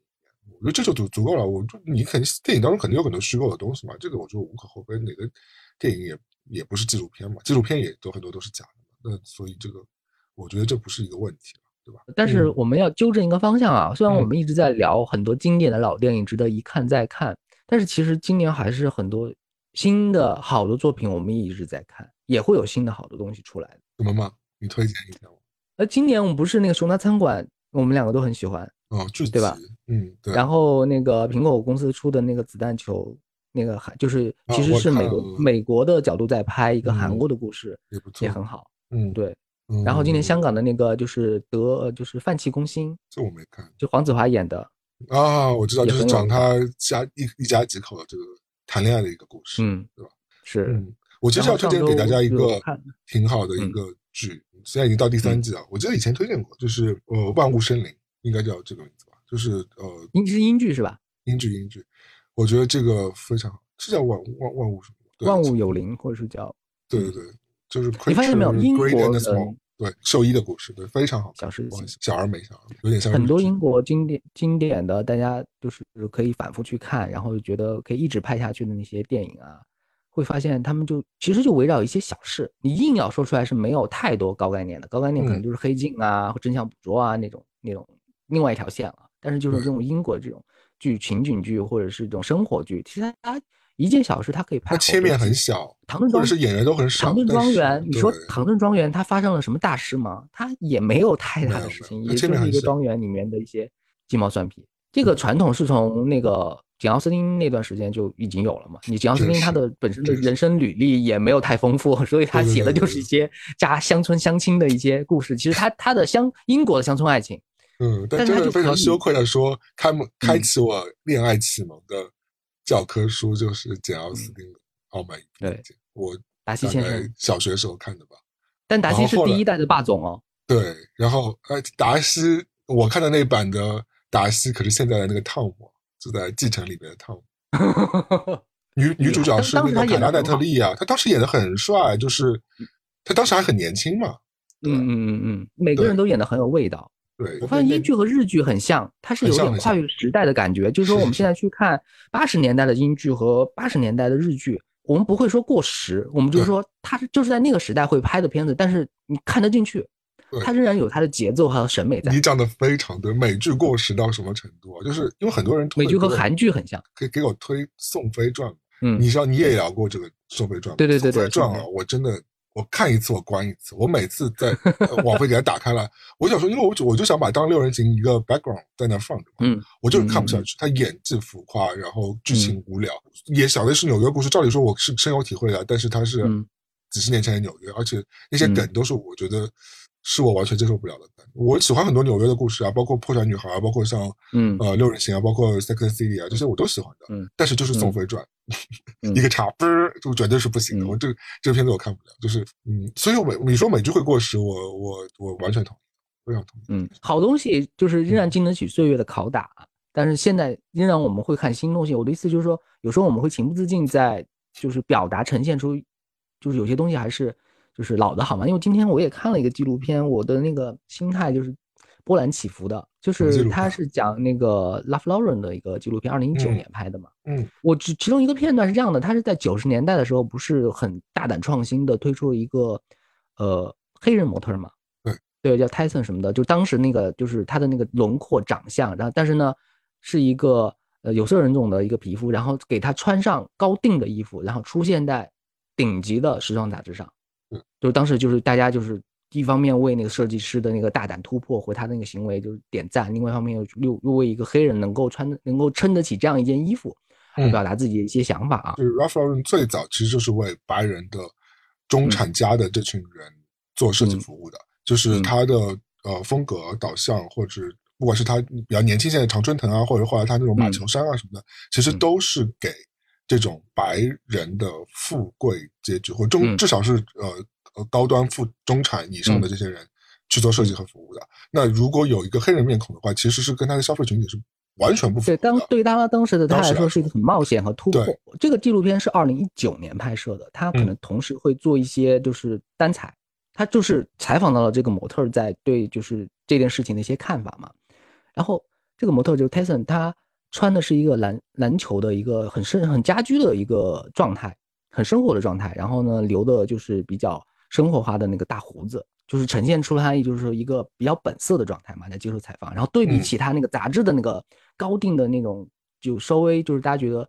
我觉得这就足足够了。我就你肯定电影当中肯定有很多虚构的东西嘛，这个我觉得无可厚非。哪个电影也也不是纪录片嘛，纪录片也都很多都是假的。那所以这个我觉得这不是一个问题了，对吧？但是我们要纠正一个方向啊，虽然我们一直在聊很多经典的老电影值得一看再看，但是其实今年还是很多新的好的作品我们一直在看，也会有新的好的东西出来的。什么吗？你推荐一下我。呃，今年我们不是那个熊大餐馆，我们两个都很喜欢。哦，对吧？嗯，对。然后那个苹果公司出的那个子弹球，那个韩就是其实是美国美国的角度在拍一个韩国的故事，也不错，也很好。嗯，对。然后今年香港的那个就是德就是泛气攻心，这我没看，就黄子华演的啊，我知道，就是讲他家一一家几口的这个谈恋爱的一个故事，嗯，对吧？是。嗯，我其实要推荐给大家一个挺好的一个剧，现在已经到第三季了。我记得以前推荐过，就是呃，万物生灵。应该叫这个名字吧，就是呃，英是英剧是吧？英剧英剧，我觉得这个非常好，是叫万万万物什么？万物有灵，或者是叫对对对，就是你发现没有？英国的对兽医的故事，对，非常好。小事情，小而美，小而美，有点像很多英国经典经典的，大家就是可以反复去看，然后觉得可以一直拍下去的那些电影啊，会发现他们就其实就围绕一些小事，你硬要说出来是没有太多高概念的，高概念可能就是黑镜啊或、真相捕捉啊那种那种。另外一条线了，但是就是这种英国这种剧情景剧或者是这种生活剧，其实它一件小事它可以拍。它切面很小，唐顿庄是演员都很少。唐顿庄园，你说唐顿庄园它发生了什么大事吗？它也没有太大的事情，也就是一个庄园里面的一些鸡毛蒜皮。这个传统是从那个简奥斯汀那段时间就已经有了嘛？你简奥斯汀他的本身的人生履历也没有太丰富，所以他写的就是一些家乡村相亲的一些故事。其实他他的乡英国的乡村爱情。嗯，但真的非常羞愧的说，开门开启我恋爱启蒙的教科书就是简奥斯汀的《傲慢与偏见》，我达西先生小学时候看的吧。但达西是第一代的霸总哦。对，然后呃，达西我看的那版的达西可是现在的那个汤姆，就在继承里面的汤姆。女女主角是那个凯拉奈特利啊，她当时演的很帅，就是她当时还很年轻嘛。对嗯嗯嗯嗯，每个人都演的很有味道。对，我发现英剧和日剧很像，它是有点跨越时代的感觉。就是说，我们现在去看八十年代的英剧和八十年代的日剧，我们不会说过时，我们就是说它是就是在那个时代会拍的片子，但是你看得进去对，它仍然有它的节奏和审美在你。讲的非常对，美剧过时到什么程度啊？就是因为很多人美剧和韩剧很像，可以给我推《宋飞传》，嗯你知道你也聊过这个《宋飞传》吗？对对对对宋飞传》啊，我真的我看一次我关一次，我每次在呃网飞给它打开来，我想说，因为我就我就想把当六人行一个 background 在那放着嘛，嗯，我就是看不下去，他演技浮夸，然后剧情无聊，也讲的是纽约故事。照理说我是深有体会的，但是他是嗯。几十年前的纽约，而且那些梗都是我觉得是我完全接受不了的。我喜欢很多纽约的故事啊，包括破产女孩啊，包括像嗯呃六人行啊，包括 Sex City 啊，这些我都喜欢的。嗯，但是就是《宋飞传》嗯 一个叉嘣儿，就绝对是不行的。嗯我这这个片子我看不了，就是嗯，所以我美你说美剧会过时，我我我完全同意，非常同意。嗯，好东西就是仍然经得起岁月的拷打，但是现在仍然我们会看新东西。我的意思就是说，有时候我们会情不自禁在就是表达呈现出，就是有些东西还是就是老的好嘛。因为今天我也看了一个纪录片，我的那个心态就是波澜起伏的，就是它是讲那个 Ralph Lauren 的一个纪录片，二零一九嗯年拍的嘛。嗯我只其中一个片段是这样的，他是在九十年代的时候，不是很大胆创新的推出了一个呃黑人模特嘛，对对，叫 Tyson 什么的，就当时那个就是他的那个轮廓长相，然后但是呢是一个呃有色人种的一个皮肤，然后给他穿上高定的衣服，然后出现在顶级的时装杂志上嗯，就当时就是大家就是。一方面为那个设计师的那个大胆突破和他那个行为就是点赞，另外一方面又又又为一个黑人能够穿能够撑得起这样一件衣服，嗯表达自己的一些想法啊。就是 Ralph Lauren 最早其实就是为白人的中产家的这群人做设计服务的，就是他的呃风格导向，或者不管是他比较年轻现在常春藤啊，或者后来他那种马球衫啊什么的，其实都是给这种白人的富贵阶级或中嗯至少是呃呃高端富中产以上的这些人去做设计和服务的。那如果有一个黑人面孔的话，其实是跟他的消费群体是完全不符的。当对他当时的他来来说是一个很冒险和突破。这个纪录片是二零一九年拍摄的，他可能同时会做一些就是单采，他就是采访到了这个模特在对就是这件事情的一些看法嘛。然后这个模特就是 Tyson，他穿的是一个篮篮球的一个很生很家居的一个状态，很生活的状态。然后呢，留的就是比较生活化的那个大胡子，就是呈现出他就是说一个比较本色的状态嘛，在接受采访。然后对比嗯起他那个杂志的那个高定的那种，就稍微就是大家觉得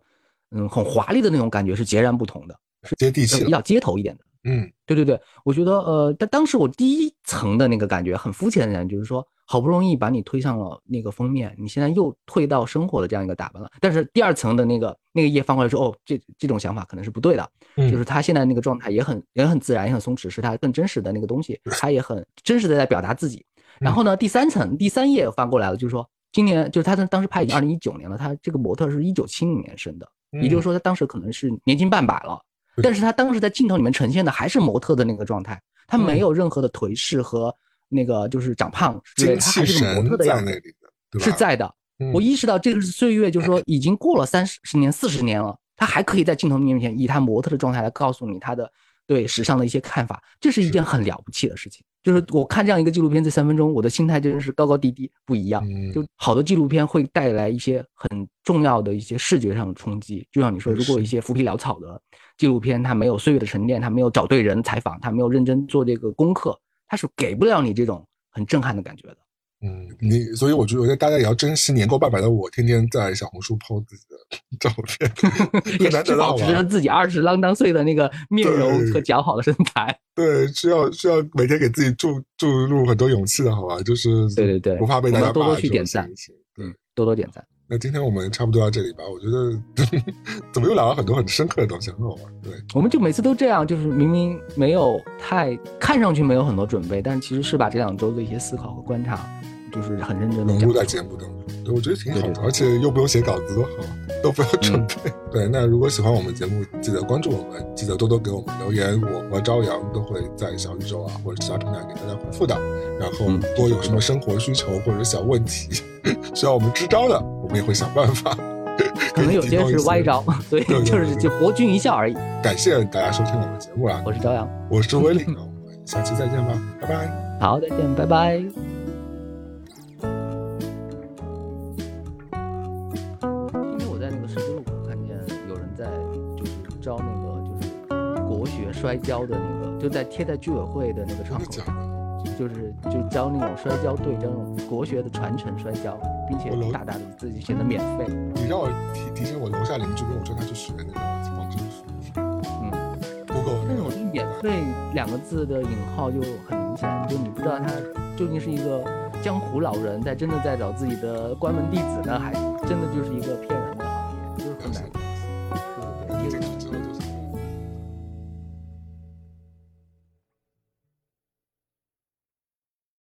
嗯很华丽的那种感觉是截然不同的，是接地气。比较街头一点的。嗯，对对对，我觉得呃，但当时我第一层的那个感觉很肤浅的感觉，就是说好不容易把你推上了那个封面，你现在又退到生活的这样一个打扮了。但是第二层的那个那个页翻过来说，哦，这这种想法可能是不对的，嗯就是他现在那个状态也很也很自然，也很松弛，是他更真实的那个东西，他也很真实的在表达自己。然后呢，第三层第三页翻过来了，就是说今年就是他当当时拍已经二零一九年了，他这个模特是一九七零年生的，也就是说他当时可能是年近半百了。但是他当时在镜头里面呈现的还是模特的那个状态，他没有任何的颓势和那个就是长胖之类的，他还是个模特的样子？是在的。嗯我意识到这个是岁月，就是说已经过了三十年、四十年了，他还可以在镜头面前以他模特的状态来告诉你他的对时尚的一些看法，这是一件很了不起的事情。就是我看这样一个纪录片这三分钟，我的心态真是高高低低不一样。嗯就好的纪录片会带来一些很重要的一些视觉上的冲击，就像你说，如果一些浮皮潦草的纪录片，它没有岁月的沉淀，它没有找对人采访，它没有认真做这个功课，它是给不了你这种很震撼的感觉的。嗯，你所以我觉得大家也要珍惜年过半百的我，天天在小红书 PO 自己的照片，也是保？持着自己二十啷当岁的那个面容和姣好的身材。对，需要需要每天给自己注注入很多勇气的好吧？就是对对对不怕被大家多多骂去点赞。对，嗯，多多点赞。那今天我们差不多到这里吧。我觉得 怎么又聊了很多很深刻的东西，很好玩。对，我们就每次都这样，就是明明没有太看上去没有很多准备，但其实是把这两周的一些思考和观察，就是很认真的融入在节目当中，对我觉得挺好的，对对而且又不用写稿子，多好，都不用准嗯备。对，那如果喜欢我们节目，记得关注我们，记得多多给我们留言，我和朝阳都会在小宇宙啊或者其他平台给大家回复的。然后嗯多有什么生活需求或者小问题需要我们支招的，我们也会想办法 可能有些是歪招，所以就是就博君一笑而已。感谢大家收听我们的节目啊！我是朝阳，我是威廉，我们下期再见吧，拜拜。好，再见，拜拜。摔跤的那个，就在贴在居委会的那个窗口上。就是就教那种摔跤队，教那种国学的传承摔跤，并且大大的自己显得免费。你让我提提醒我楼下邻居跟我说他去学那个方程式。嗯，不过那种免费两个字的引号就很明显，就你不知道他究竟是一个江湖老人在真的在找自己的关门弟子呢，还真的就是一个骗人的行业，就是很难。